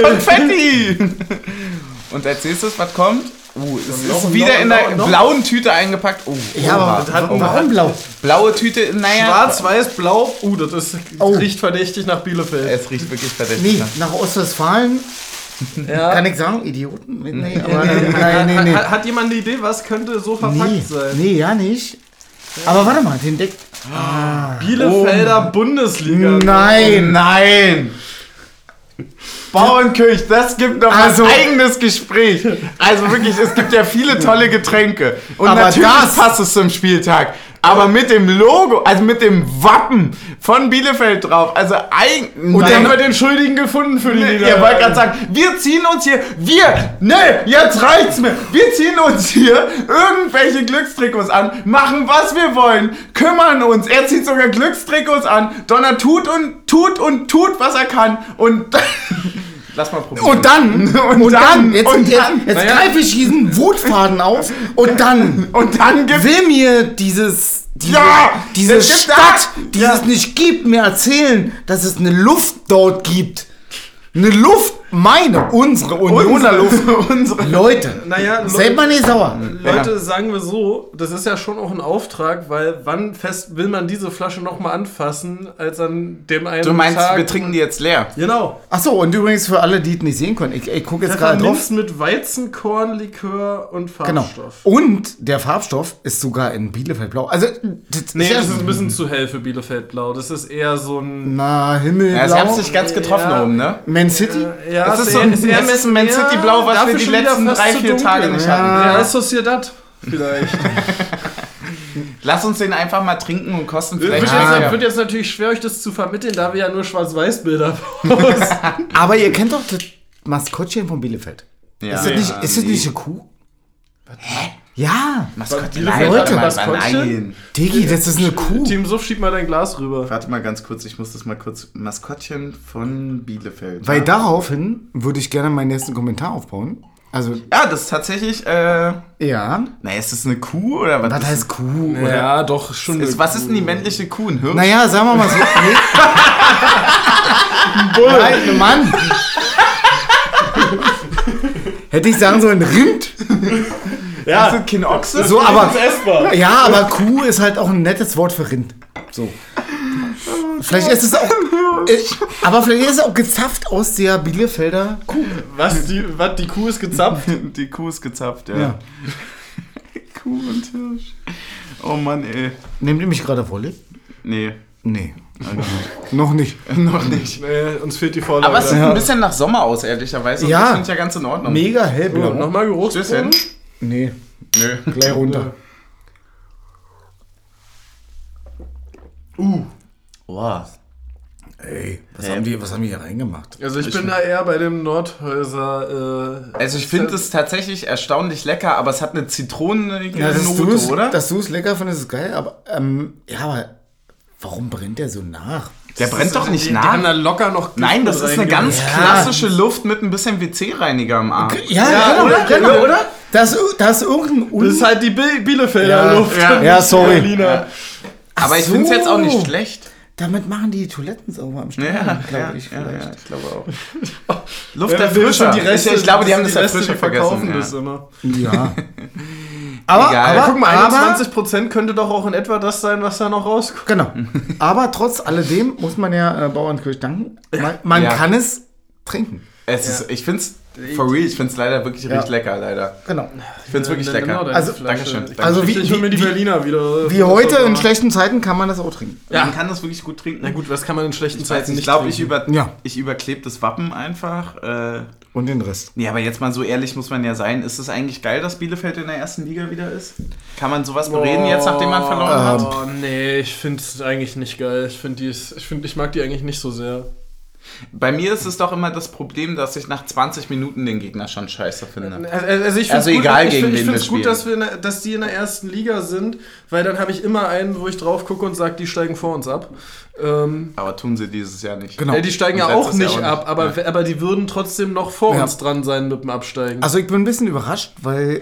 Konfetti! Und als nächstes, was kommt? Uh, es noch ist und wieder noch in der noch noch. blauen Tüte eingepackt. Oh, ja, aber oha. hat- warum blau? blaue Tüte, naja. Schwarz, weiß, blau. Uh, das ist, Oh. riecht verdächtig nach Bielefeld. Es riecht wirklich verdächtig. Nee, nach Ostwestfalen Ja. kann ich sagen, Idioten. Nee, aber nein, nein, nee, nee. Hat, hat jemand eine Idee, was könnte so verpackt Nee, sein? nee, ja nicht. Aber warte mal, den Deck. Bielefelder Bundesliga. Nein! Nein! Bauernkirch, das gibt noch Also- ein eigenes Gespräch. Also wirklich, es gibt ja viele tolle Getränke. Und Aber natürlich das- passt es zum Spieltag. Aber mit dem Logo, also mit dem Wappen von Bielefeld drauf, also eigentlich. Und dann haben wir den Schuldigen gefunden für die Nee, Niederlage. ihr wollt gerade sagen, wir ziehen uns hier, wir, ne, jetzt reicht's mir. Wir ziehen uns hier irgendwelche Glückstrikots an, machen was wir wollen, kümmern uns. Er zieht sogar Glückstrikots an. Donner tut und tut und tut, was er kann. Und lass mal probieren. Und dann, Und und, dann, dann, jetzt, und jetzt, dann. jetzt Naja. greife ich diesen Wutfaden auf und dann Und dann gibt will mir dieses, diese, Ja, diese Stadt, da- die es nicht gibt, mir erzählen, dass es eine Luft dort gibt. Eine Luft, meine, unsere Unioner Luft. unsere. Leute, Naja, Leute- seid mal nicht sauer. Leute, sagen wir so, das ist ja schon auch ein Auftrag, weil wann fest will man diese Flasche nochmal anfassen, als an dem einen Du meinst, Tag. wir trinken die jetzt leer? Genau. Achso, und übrigens für alle, die es nicht sehen können, ich, ich gucke jetzt gerade drauf. Mit Weizenkorn, und Genau. Farbstoff. Und der Farbstoff ist sogar in Bielefeld blau. Also, das Nee, ist ja, das ist ein bisschen zu hell für Bielefeld Blau. Das ist eher so ein. na, Himmelblau. Ja, sie haben es nicht ganz getroffen Ja. oben, ne? Man City? Ja, Das ist so ein- es ist ein Man City Blau, was wir die letzten drei, vier. Tage nicht Ja. hatten. Ja, ist Sociedad. Vielleicht. Lass uns den einfach mal trinken und kosten wird, vielleicht. jetzt, Ja. wird jetzt natürlich schwer, euch das zu vermitteln, da wir ja nur Schwarz-Weiß-Bilder posten. Aber ihr kennt doch das Maskottchen von Bielefeld. Ja. ist das nicht, ist das nicht eine Kuh? Hä? Ja. Maskottchen. Nein, mal, Maskottchen? nein. Digi, das ist eine Kuh. Team Suff, schieb mal dein Glas rüber. Warte mal ganz kurz, ich muss das mal kurz. Maskottchen von Bielefeld. Weil ja. daraufhin würde ich gerne meinen nächsten Kommentar aufbauen. Also, Ja, das ist tatsächlich. Äh, ja. na, ist das eine Kuh oder was? Was ist heißt Kuh? Oder? Ja, doch, schon. Ist, was ist denn die männliche Kuh? Ein Hirsch? Naja, sagen wir mal so. Nee. Nein, Mann. Hätte ich sagen sollen, Rind. Ja. Das kein Ochse? So, aber. essbar. Ja, aber Kuh ist halt auch ein nettes Wort für Rind. So. Vielleicht ist es auch. äh, Aber vielleicht ist es auch gezapft aus der Bielefelder Kuh. Was, die, was, die Kuh ist gezapft? Die Kuh ist gezapft, ja. Ja. Kuh und Hirsch. Oh Mann, ey. Nehmt ihr mich gerade Wolle? Nee, Nee. Noch nicht. noch nicht. Nee, uns fehlt die Vorlage. Aber es sieht Ja. ein bisschen nach Sommer aus, ehrlicherweise. Und Ja. Das finde ich ja ganz in Ordnung. Mega hellblau. Oh, Nochmal Geruchsproben? Nee, Nö. gleich runter. Boah. Ey, was, Hä? haben die, was haben die hier reingemacht? Also ich bin da eher bei dem Nordhäuser. Äh, Also ich finde es tatsächlich erstaunlich lecker, aber es hat eine zitronenige Ja, Note, oder? dass du es lecker findest, ist geil, aber ähm, ja, aber warum brennt der so nach? Der brennt doch nicht die, Die haben da nach. locker noch. Gift Nein, das ist eine ganz Ja. klassische Luft mit ein bisschen WC-Reiniger am Arm. Ja, Ja, genau, oder? genau, Oder? Da ist, da ist irgendein Un Das ist halt die Bi Bielefelder Ja, Luft. ja. Ja, sorry. Aber ich so. finde es jetzt auch nicht schlecht. Damit machen die Toiletten sauber am Stadion, Ja, glaube ja, ich ja, ja, ich glaube auch. Luft Wer der will schon Frischer. ich, ich glaube, die haben das die der Reste, Frischer die verkaufen vergessen. das Ja. immer. Ja. aber, Egal. aber, Ja, guck mal, aber, 21% könnte doch auch in etwa das sein, was da noch rauskommt. Genau. Aber trotz alledem muss man ja äh, Bauernkirch danken. Man, man Ja. kann es trinken. Es ist, ich finde es, for real, ich finde es leider wirklich Ja. richtig lecker, leider. Genau. Ich finde es wirklich Nimm lecker. deine Also-. Dankeschön, Ich- Also ich- wie- ich mir die wie- Berliner wieder. Wie heute in schlechten Zeiten kann man das auch trinken. Ja. Man kann das wirklich gut trinken. Na gut, was kann man in schlechten ich Zeiten nicht, nicht ich glaube, ich, trinken? über, Ja. ich überklebe das Wappen einfach. Äh, Und den Rest. nee, aber jetzt mal so ehrlich muss man ja sein. Ist es eigentlich geil, dass Bielefeld in der ersten Liga wieder ist? Kann man sowas bereden jetzt, nachdem man verloren hat? Oh, nee, ich finde es eigentlich nicht geil. Ich finde die ist- ich finde ich mag die eigentlich nicht so sehr. Bei mir ist es doch immer das Problem, dass ich nach 20 Minuten den Gegner schon scheiße finde. Also, also ich Also find's egal, gut, ich gegen find, ich wen wir gut, spielen. dass, wir in der, dass die in der ersten Liga sind, weil dann habe ich immer einen, wo ich drauf gucke und sage, die steigen vor uns ab. Ähm, Aber tun sie dieses Jahr nicht. Genau. ja, die steigen ja auch nicht auch ab, nicht. aber, aber die würden trotzdem noch vor Ja. uns dran sein mit dem Absteigen. Also ich bin ein bisschen überrascht, weil.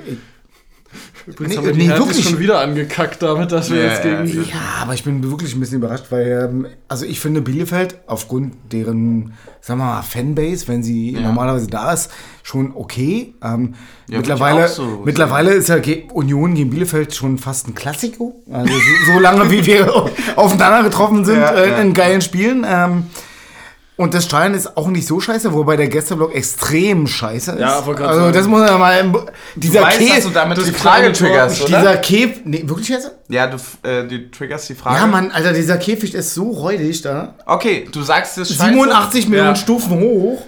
Übrigens nee, haben wir die nee, wirklich. schon wieder angekackt damit, dass wir Ja, jetzt gegen... ja. Ja, aber ich bin wirklich ein bisschen überrascht, weil, ähm, also ich finde Bielefeld aufgrund deren, sagen wir mal, Fanbase, wenn sie Ja. normalerweise da ist, schon okay. Ähm, Ja, mittlerweile so mittlerweile ist ja Union gegen Bielefeld schon fast ein Klassiko. Also so, so lange, wie wir aufeinander getroffen sind Ja, äh, ja. in geilen Spielen. Ähm, und das Stein ist auch nicht so scheiße, wobei der Gästeblock extrem scheiße ist. Ja, grad also das muss man ja mal. Dieser weißt, Käse- dass du damit die Frage triggerst, oder? dieser Käf. Nee, wirklich jetzt? Ja, du, äh, du triggerst die Frage. Ja, Mann, Alter, dieser Käfig ist so räudig da. Okay, du sagst es 87 Millionen Ja. Stufen hoch.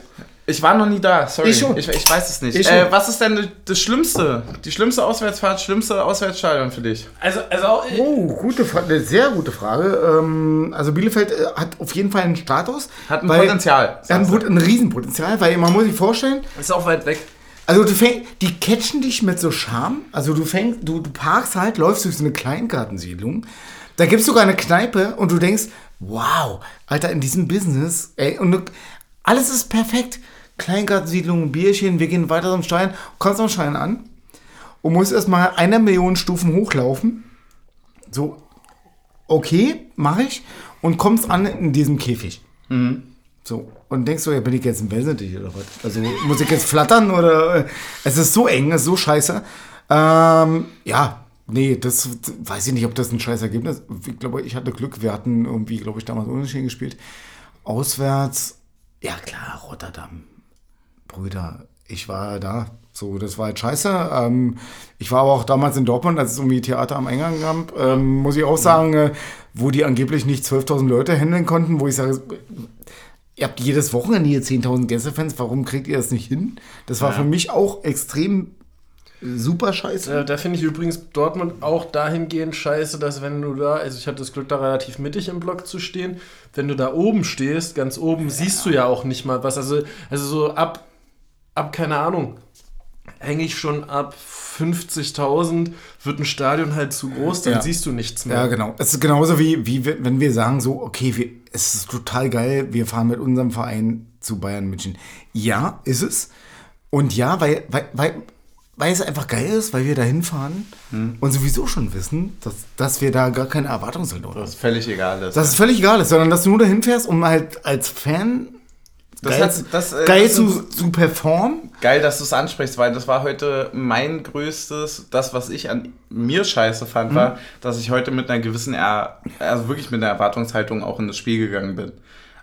Ich war noch nie da, sorry. Ich schon. Ich, ich weiß es nicht. Ich äh, schon. was ist denn das Schlimmste? Die schlimmste Auswärtsfahrt, schlimmste Auswärtsstadion für dich? Also, also auch, Oh, gute Frage, eine sehr gute Frage. Ähm, also Bielefeld äh, hat auf jeden Fall einen Status. Hat ein weil- Potenzial, Er hat ein, ein Riesenpotenzial, weil man muss sich vorstellen, ist auch weit weg. also du fäng, die catchen dich mit so Charme. Also du fängst, du, du parkst halt, läufst durch so eine Kleingartensiedlung. Da gibt es sogar eine Kneipe und du denkst, wow, Alter, in diesem Business, ey, und du, alles ist perfekt. Kleingartensiedlung, Bierchen, wir gehen weiter zum Stein, kommst am Stein an und musst erstmal eine Million Stufen hochlaufen. So, okay, mache ich. Und kommst an in diesem Käfig. So, und denkst du, ja, bin ich jetzt ein Welsendicht oder was? Also muss ich jetzt flattern oder. Es ist so eng, es ist so scheiße. Ähm, ja, nee, das weiß ich nicht, ob das ein scheiß Ergebnis ist. Ich glaube, ich hatte Glück. Wir hatten irgendwie, glaube ich, damals unentschieden gespielt. Auswärts, ja klar, Rotterdam. Brüder, ich war da. So, das war halt scheiße. Ähm, ich war aber auch damals in Dortmund, als es irgendwie Theater am Eingang gab. Ähm, muss ich auch sagen, äh, wo die angeblich nicht 12.000 Leute handeln konnten, wo ich sage, ihr habt jedes Wochenende hier 10.000 Gästefans, warum kriegt ihr das nicht hin? Das war für mich auch extrem super scheiße. Äh, da finde ich übrigens Dortmund auch dahingehend scheiße, dass wenn du da, also ich hatte das Glück, da relativ mittig im Block zu stehen, wenn du da oben stehst, ganz oben, siehst du ja auch nicht mal was. Also, also so ab, ab, keine Ahnung, hänge ich schon ab 50.000, wird ein Stadion halt zu groß, dann Ja. siehst du nichts mehr. Ja, genau. Es ist genauso wie, wie wenn wir sagen, so, okay, wir, es ist total geil, wir fahren mit unserem Verein zu Bayern München. Ja, ist es. Und ja, weil, weil, weil, weil es einfach geil ist, weil wir da hinfahren und sowieso schon wissen, dass, dass wir da gar keine Erwartungshaltung haben. Das ist völlig egal. Das, Dass es völlig egal ist, sondern dass du nur dahin fährst, um halt als Fan Das geil, hat- das, äh, geil das zu, zu performen. geil, dass du es ansprichst, weil das war heute mein größtes, das, was ich an mir scheiße fand, war, dass ich heute mit einer gewissen, er also wirklich mit einer Erwartungshaltung auch in das Spiel gegangen bin.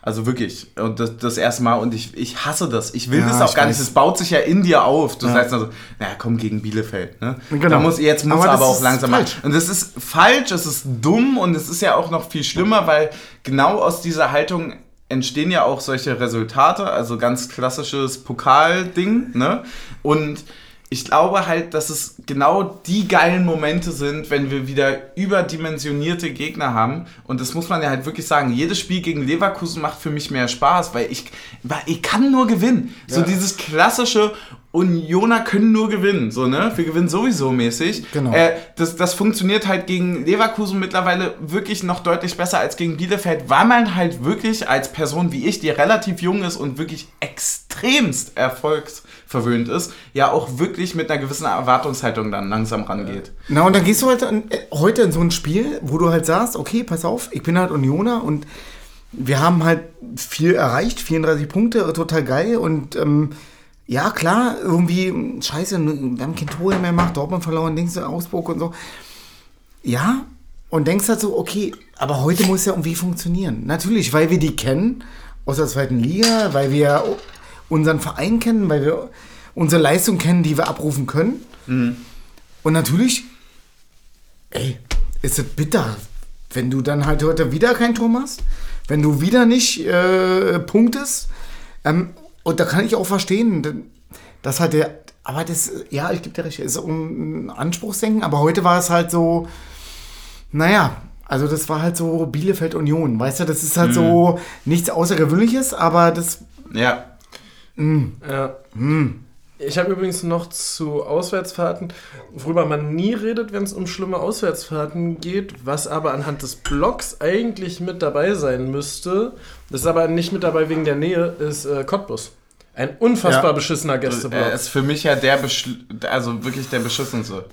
Also wirklich. Und das, das erste Mal. Und ich, ich hasse das. Ich will Ja, das auch gar weiß. nicht. Das baut sich ja in dir auf. Du Ja. sagst also, naja, komm gegen Bielefeld. Ne? Genau. Da muss, jetzt muss Aber aber, auch langsam falsch. Und das ist falsch, es ist dumm und es ist ja auch noch viel schlimmer, weil genau aus dieser Haltung entstehen ja auch solche Resultate, also ganz klassisches Pokalding, ne? Und ich glaube halt, dass es genau die geilen Momente sind, wenn wir wieder überdimensionierte Gegner haben. Und das muss man ja halt wirklich sagen. Jedes Spiel gegen Leverkusen macht für mich mehr Spaß, weil ich, weil ich kann nur gewinnen. So Ja. dieses klassische Unioner können nur gewinnen. So, ne? Wir gewinnen sowieso mäßig. Genau. Äh, das, das funktioniert halt gegen Leverkusen mittlerweile wirklich noch deutlich besser als gegen Bielefeld, weil man halt wirklich als Person wie ich, die relativ jung ist und wirklich extremst erfolgsverwöhnt ist, ja auch wirklich mit einer gewissen Erwartungshaltung dann langsam rangeht. Na, und dann gehst du halt an, äh, heute in so ein Spiel, wo du halt sagst, okay, pass auf, ich bin halt Unioner und wir haben halt viel erreicht, 34 Punkte, total geil und ähm, ja, klar, irgendwie, scheiße, wir haben kein Tor mehr gemacht, Dortmund verloren, Dings in Augsburg und so. Ja, und denkst halt so, okay, aber heute muss ja irgendwie funktionieren. Natürlich, weil wir die kennen aus der zweiten Liga, weil wir unseren Verein kennen, weil wir unsere Leistung kennen, die wir abrufen können. Und natürlich, ey, ist es bitter, wenn du dann halt heute wieder kein Tor machst, wenn du wieder nicht äh, punktest. Ähm, und da kann ich auch verstehen, denn das halt der, aber das, ja, ich gebe dir recht, ist um ein Anspruchsdenken, aber heute war es halt so, naja, also das war halt so Bielefeld Union, weißt du, das ist halt so nichts Außergewöhnliches, aber das, Ja. Ja. Ich habe übrigens noch zu Auswärtsfahrten, worüber man nie redet, wenn es um schlimme Auswärtsfahrten geht, was aber anhand des Blocks eigentlich mit dabei sein müsste, das ist aber nicht mit dabei wegen der Nähe, ist äh, Cottbus. Ein unfassbar Ja. beschissener Gästeblock. Er ist für mich ja der, Beschl also wirklich der beschissenste.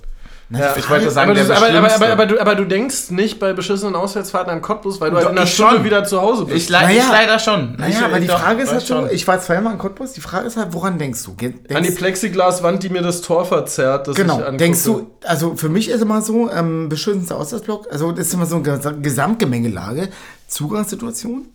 Ja. Ich wollte sagen, aber, der du, aber, aber, aber, aber, du, aber du denkst nicht bei beschissenen Auswärtsfahrten an Cottbus, weil du halt Doch, in einer ich Stunde schon. wieder zu Hause bist. Ich, le Naja. ich leider schon. naja, ich, aber die doch, Frage ist halt schon. ich war zweimal in Cottbus, die Frage ist halt, woran denkst du? Denkst, an die Plexiglaswand, die mir das Tor verzerrt. Das ich Genau, angucke. denkst du, also für mich ist immer so, ähm, beschützendster Auswärtsblock, also das ist immer so eine Ges- Gesamtgemengelage, Zugangssituation,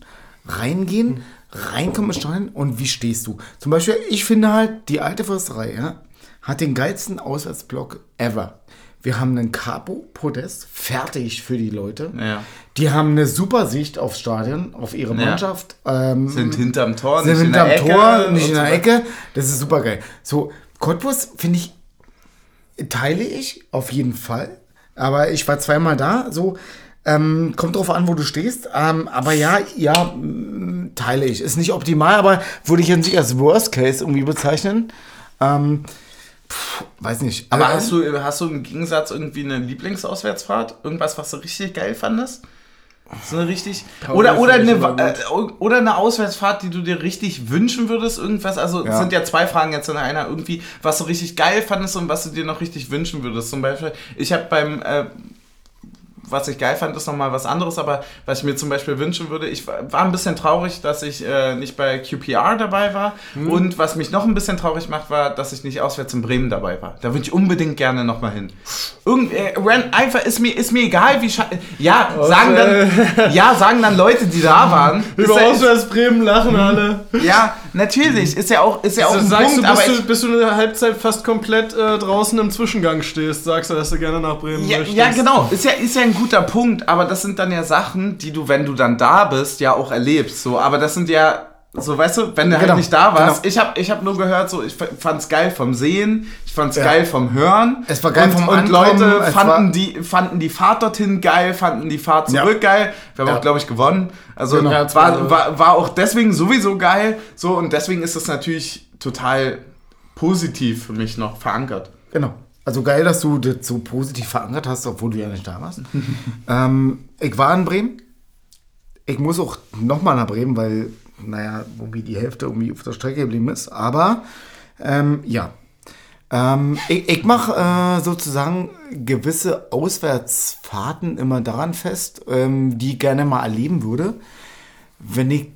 reingehen, reinkommen ins Stadion und wie stehst du? Zum Beispiel, ich finde halt, die alte Försterei ja, hat den geilsten Auswärtsblock ever. Wir haben einen Capo-Podest, fertig für die Leute. Ja. Die haben eine super Sicht aufs Stadion, auf ihre Ja. Mannschaft. Ähm, Sind hinterm Tor, sind nicht in hinterm der Ecke. Tor, nicht und in der Ecke. Das ist super geil. So, Cottbus finde ich, teile ich auf jeden Fall. Aber ich war zweimal da. So, ähm, kommt drauf an, wo du stehst. Ähm, aber ja, ja, mm, teile ich. Ist nicht optimal, aber würde ich jetzt nicht als Worst Case irgendwie bezeichnen. Ähm, pff, weiß nicht. Aber Äh, hast du, hast du im Gegensatz irgendwie eine Lieblingsauswärtsfahrt? Irgendwas, was du richtig geil fandest? So eine richtig. Oder, oder, eine, äh, oder eine Auswärtsfahrt, die du dir richtig wünschen würdest? Irgendwas? Also, es Ja. sind ja zwei Fragen jetzt in einer. Irgendwie, was du richtig geil fandest und was du dir noch richtig wünschen würdest. Zum Beispiel, ich habe beim. Äh, was ich geil fand, ist nochmal was anderes, aber was ich mir zum Beispiel wünschen würde, ich war ein bisschen traurig, dass ich äh, nicht bei QPR dabei war. Hm. Und was mich noch ein bisschen traurig macht, war, dass ich nicht auswärts in Bremen dabei war. Da würde ich unbedingt gerne nochmal hin. Irgend, äh, einfach ist mir, ist mir egal, wie Ja, sagen dann, ja, sagen dann Leute, die da waren. Ist Über ja, Auswärtsbremen lachen alle. ja, natürlich, ist ja auch, ist ja auch Also ein sagst Punkt, du, aber bis, ich, du, bis du eine Halbzeit fast komplett äh, draußen im Zwischengang stehst, sagst du, dass du gerne nach Bremen Ja, möchtest. ja, genau. Ist ja, ist ja ein guter Punkt, aber das sind dann ja Sachen, die du, wenn du dann da bist, ja auch erlebst. So, aber das sind ja, so weißt du, wenn du Genau, halt nicht da warst. genau. Ich habe ich hab nur gehört, so, ich fand's geil vom Sehen, ich fand's Ja. geil vom Hören. Es war geil und, vom Und Ankommen, Leute es fanden die, fanden die Fahrt dorthin geil, fanden die Fahrt Ja. zurück geil. Wir haben Ja. auch, glaube ich, gewonnen. Also Genau. ja, war, war, war auch deswegen sowieso geil. So, und deswegen ist es natürlich total positiv für mich noch verankert. Genau. Also geil, dass du das so positiv verankert hast, obwohl du ja nicht da warst. ähm, ich war in Bremen. Ich muss auch nochmal nach Bremen, weil, naja, irgendwie die Hälfte irgendwie auf der Strecke geblieben ist. Aber ähm, ja. Ähm, ich ich mache äh, sozusagen gewisse Auswärtsfahrten immer daran fest, ähm, die ich gerne mal erleben würde, wenn ich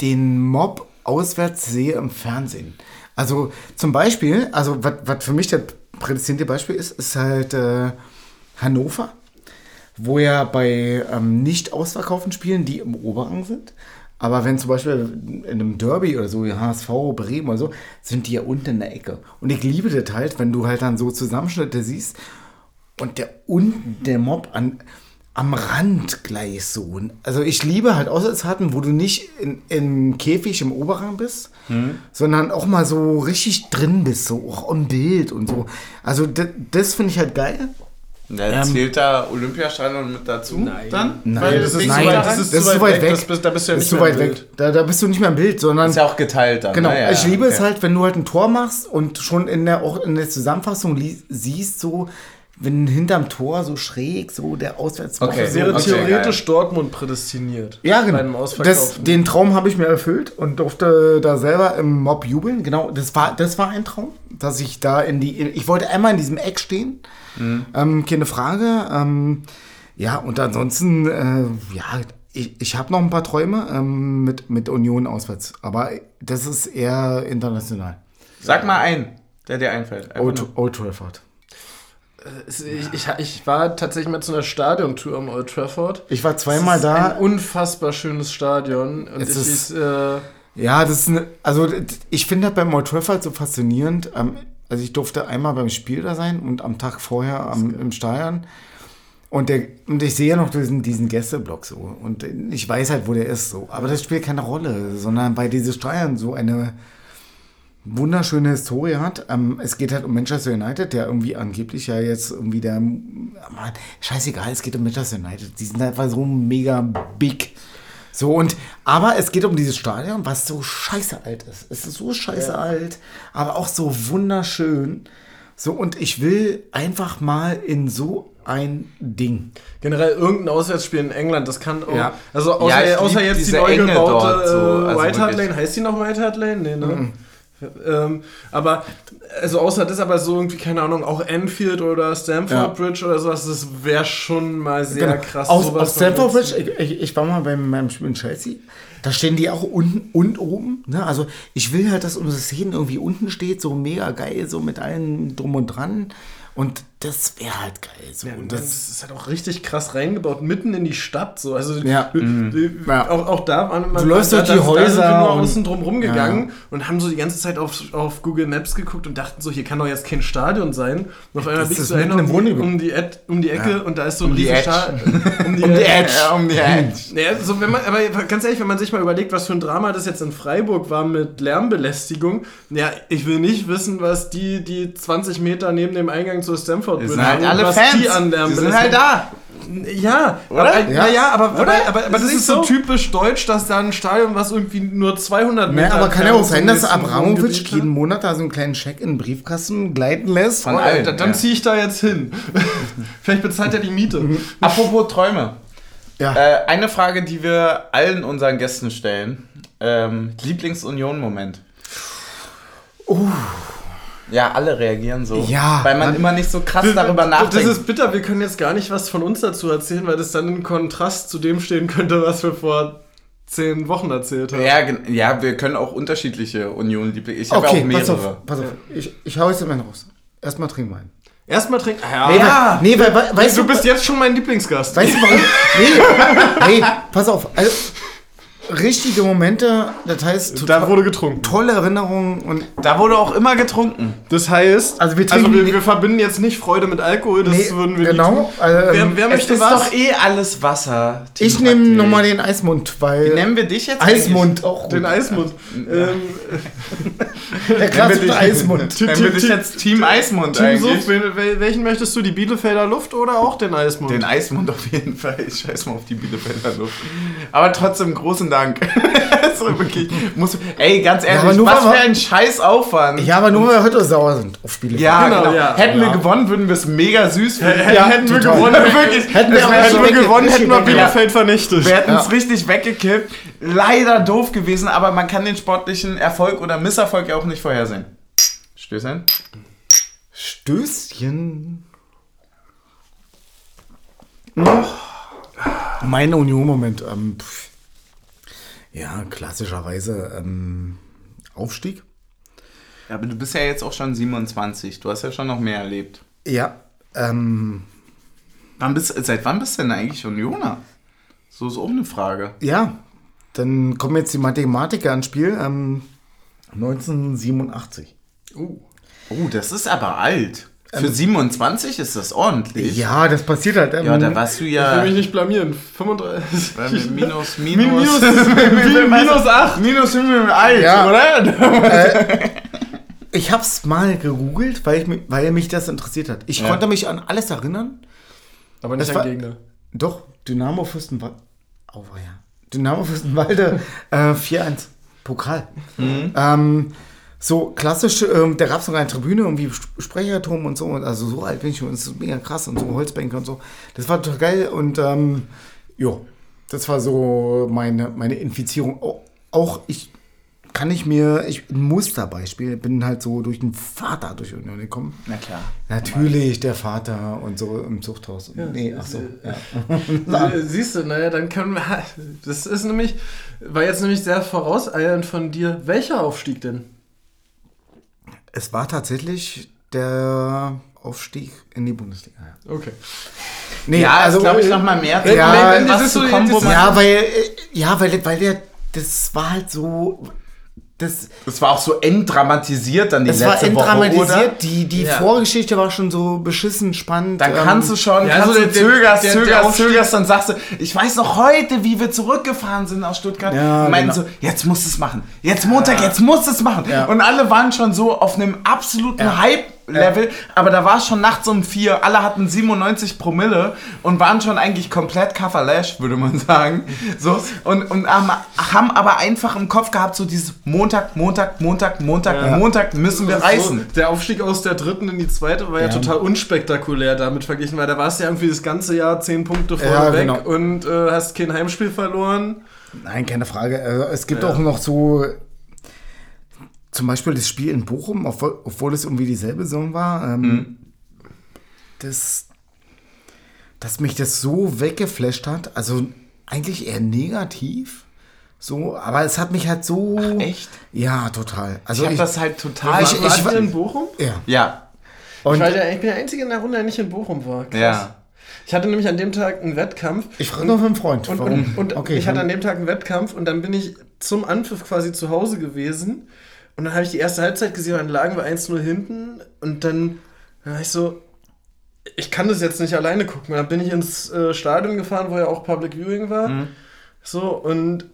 den Mob auswärts sehe im Fernsehen. Also zum Beispiel, also was für mich das prädestinierte Beispiel ist, ist halt äh, Hannover, wo ja bei ähm, nicht ausverkauften Spielen, die im Oberrang sind, aber wenn zum Beispiel in einem Derby oder so, HSV, Bremen oder so, sind die ja unten in der Ecke. Und ich liebe das halt, wenn du halt dann so Zusammenschnitte siehst und der unten, der Mob an, am Rand gleich so. Also ich liebe halt Auswärtsfahrten, wo du nicht in, im Käfig im Oberrang bist, sondern auch mal so richtig drin bist, so auch im Bild und so. Also das, das finde ich halt geil. Ja, zählt da Olympiastadion mit dazu? Nein. Dann? Nein, Weil das ist- wegen nein, so das rein- ist- zu weit weg. Das bist, da bist du ja Das nicht ist mehr weit im weg. Bild. Da, da bist du nicht mehr im Bild, sondern ist ja auch geteilt dann. Genau, ja, ich liebe okay. es halt, wenn du halt ein Tor machst und schon in der, auch in der Zusammenfassung siehst, so, wenn hinterm Tor so schräg, so der Auswärtsblock Okay, so Wäre Okay, theoretisch Dortmund prädestiniert. Ja, genau. Das, den Traum habe ich mir erfüllt und durfte da selber im Mob jubeln. Genau, das war, das war ein Traum, dass ich da in die. Ich wollte einmal in diesem Eck stehen. Ähm, keine Frage. Ähm, ja, und ansonsten, äh, ja, ich, ich habe noch ein paar Träume ähm, mit, mit Union auswärts, aber das ist eher international. Sag mal einen, der dir einfällt. Old. Old Trafford. Ich, ich, ich war tatsächlich mal zu einer Stadiontour am Old Trafford. Ich war zweimal Es ist da. Ein unfassbar schönes Stadion. Und Es ich, ist- äh, Ja, das ist eine, also ich finde das beim Old Trafford so faszinierend. Also ich durfte einmal beim Spiel da sein und am Tag vorher am, im Stadion. Und, der, und ich sehe ja noch diesen, diesen Gästeblock so. Und ich weiß halt, wo der ist so. Aber das spielt keine Rolle, sondern weil dieses Stadion so eine wunderschöne Historie hat. Ähm, es geht halt um Manchester United, der irgendwie angeblich ja jetzt irgendwie der. Mann, scheißegal, es geht um Manchester United. Die sind einfach so mega big. So und, aber es geht um dieses Stadion, was so scheiße alt ist. Es ist so scheiße alt, aber auch so wunderschön. So und ich will einfach mal in so ein Ding. generell irgendein Auswärtsspiel in England, das kann auch. Ja. Also Ja, außer, ich außer jetzt die neu gebaute dort so, äh, also White Hart. Lane. Heißt die noch White Hart Lane? Nee, ne? Ähm, aber, also außer das aber so irgendwie, keine Ahnung, auch Anfield oder Stamford Ja. Bridge oder sowas, das wäre schon mal sehr Genau. krass. Aus, sowas aus Stamford Bridge, ich, ich, war mal beim, beim Spiel in Chelsea. Da stehen die auch unten und oben. Ne? Also ich will halt, dass unsere Szene irgendwie unten steht, so mega geil, so mit allem drum und dran. Und das wäre halt geil. So. Ja, und das, das ist halt auch richtig krass reingebaut, mitten in die Stadt. So. Also Ja. Mhm. du- du- Ja. Auch, auch da waren wir Du läufst da, durch die da, Da sind wir Häuser außen drum rumgegangen Ja. und haben so die ganze Zeit auf, auf Google Maps geguckt und dachten so, hier kann doch jetzt kein Stadion sein. Und auf einmal biegst du ein um, um, die Ed, um die Ecke und da ist so ein Um die riesen Edge. Sta- um die Um die Edge. Um die Edge. Naja, so wenn man, aber ganz ehrlich, wenn man sich mal überlegt, was für ein Drama das jetzt in Freiburg war mit Lärmbelästigung, ja, ich will nicht wissen, was die, die 20 Meter neben dem Eingang zur Stamford Das Bridge sind halt alle was Fans. die an Die sind halt da. Ja, Oder? Aber, Ja. ja. ja, aber, Oder? aber, aber das nicht ist so typisch deutsch, dass da ein Stadion, was irgendwie nur 200 Meter naja, aber kann ja auch sein, dass Abramowitsch jeden Monat da so einen kleinen Scheck in den Briefkasten gleiten lässt. Von Oh, allen, dann dann ja. ziehe ich da jetzt hin. Vielleicht bezahlt er die Miete. Apropos Träume. Ja. Äh, eine Frage, die wir allen unseren Gästen stellen. Ähm, Lieblings-Union-Moment. Ja, alle reagieren so. Ja, Weil man dann- immer nicht so krass darüber Das nachdenkt. ist bitter, wir können jetzt gar nicht was von uns dazu erzählen, weil das dann in Kontrast zu dem stehen könnte, was wir vor zehn Wochen erzählt haben. ja, ja, wir können auch unterschiedliche Union-Lieblings. Ich habe Okay, auch pass mehrere. auf, pass auf. Ich, ich hau jetzt immer raus. Erstmal trinken wir einen. Erstmal trinken. Ja, Nee, Ja. weil, nee, weil, weil, weißt du bist jetzt schon mein Lieblingsgast. Weißt du warum? Nee, nee, pass auf. Also, richtige Momente, das heißt da wurde getrunken. tolle Erinnerungen und Da wurde auch immer getrunken. Das heißt, Also wir also trinken wir, nicht- wir verbinden jetzt nicht Freude mit Alkohol, das nee, würden wir genau. nicht tun. Also, Wer, ähm, wer Es möchte ist was? doch eh alles Wasser. Team ich nehme nochmal den Eismund, weil Nennen wir dich jetzt? Eismund auch gut. Den Eismund. Ähm, der klassische Eismund. Nennen wir dich jetzt Team Eismund Team eigentlich? Wel- welchen möchtest du? Die Bielefelder Luft oder auch den Eismund? Den Eismund auf jeden Fall. Ich scheiß mal auf die Bielefelder Luft. Aber trotzdem großen Dank. Also wirklich, muss, ey, ganz ehrlich, nur was für ein scheiß Aufwand. Ja, aber nur weil wir heute sauer sind auf Spiele. Ja, Genau, genau. ja. Hätten Ja. wir gewonnen, würden wir es mega süß finden. Ja, hätten wir gewonnen, Wirklich. Hätten wir Hätten wir gewonnen, hätten wir Ja. Bielefeld vernichtet. Wir hätten es Ja. richtig weggekippt. Leider doof gewesen, aber man kann den sportlichen Erfolg oder Misserfolg ja auch nicht vorhersehen. Stößchen. Stößchen. Mein Union-Moment. Ähm, pff. Ja, klassischerweise ähm, Aufstieg. Ja, aber du bist ja jetzt auch schon 27. Du hast ja schon noch mehr erlebt. Ja. Ähm, Wann bist, seit wann bist du denn eigentlich Unioner? So ist auch eine Frage. ja, dann kommen jetzt die Mathematiker ins Spiel. Ähm, 1987. Oh, das ist aber alt. Für 27 ist das ordentlich. Ja, das passiert halt. Ähm, Ja, da warst du Ich will ja mich nicht blamieren. 35. Weil wir minus, Min- minus, minus, minus 8. minus sind wir alt, Ja. oder? Ich hab's mal gegoogelt, weil, ich, mich- weil mich das interessiert hat. Ich Ja. konnte mich an alles erinnern. Aber nicht Das ein war- Gegner. Doch, Dynamo Fürstenwalde. Oh, ja. Dynamo Fürstenwalde äh, 4-1. Pokal. Ähm, so klassisch, ähm, da gab es noch eine Tribüne, irgendwie Sp- Sprecherturm und so. Und also so alt bin ich schon, das ist mega krass und so Holzbänke und so. Das war total geil und ähm, ja, das war so meine, meine Infizierung. Auch, auch ich kann ich mir, ich, ein Musterbeispiel, bin halt so durch den Vater durch Union gekommen. Na klar. Natürlich der Vater und so im Zuchthaus. nee, ach so. Ja. Sie- Siehst du, naja, dann können wir. Das ist nämlich, war jetzt nämlich sehr vorauseilend von dir. Welcher Aufstieg denn? Es war tatsächlich der Aufstieg in die Bundesliga. Ja, Okay. nee, Ja, also glaube ich noch mal mehr. Ja, Ja, weil, äh, ja, weil, weil der, das war halt so, das, Das war auch so enddramatisiert dann die es war letzte Woche, oder? entdramatisiert. Die, die Ja. Vorgeschichte war schon so beschissen spannend. Dann ähm, kannst du schon, ja, kannst also du der- zögerst, der- zögerst, zögerst, dann sagst du, ich weiß noch heute, wie wir zurückgefahren sind aus Stuttgart. Ja, und meinten genau. so, jetzt musst du es machen. Jetzt Montag, jetzt musst du es machen. Ja. Und alle waren schon so auf einem absoluten Ja. Hype-Level, aber da war es schon nachts um vier, alle hatten 97 Promille und waren schon eigentlich komplett Kafferlash, würde man sagen. So, und, und haben, haben aber einfach im Kopf gehabt, so dieses Montag, Montag, Montag, Montag, Ja. Montag müssen wir So, reißen. der Aufstieg aus der dritten in die zweite war ja, Ja. total unspektakulär damit verglichen, weil da warst du ja irgendwie das ganze Jahr zehn Punkte vorne Ja, weg genau. und äh, hast kein Heimspiel verloren. Nein, keine Frage. Also, es gibt Ja. auch noch so zum Beispiel das Spiel in Bochum, obwohl, obwohl es irgendwie dieselbe Saison war. Ähm, Mhm. das, dass mich das so weggeflasht hat. Also eigentlich eher negativ. So, aber es hat mich halt so. echt? Ja, total. Also Ich habe das halt total. ich- ich- du in Bochum? ja. ja, Und ich, war der, ich bin der Einzige in der Runde, der nicht in Bochum war. Krass. ja. Ich hatte nämlich an dem Tag einen Wettkampf. ich frage noch einen Freund. Und, warum? und, und okay, ich hatte an dem Tag einen Wettkampf und dann bin ich zum Anpfiff quasi zu Hause gewesen. Und dann habe ich die erste Halbzeit gesehen und dann lagen wir 1-0 hinten. Und dann war ich so, ich kann das jetzt nicht alleine gucken. Dann bin ich ins äh, Stadion gefahren, wo ja auch Public Viewing war. Mhm. So, und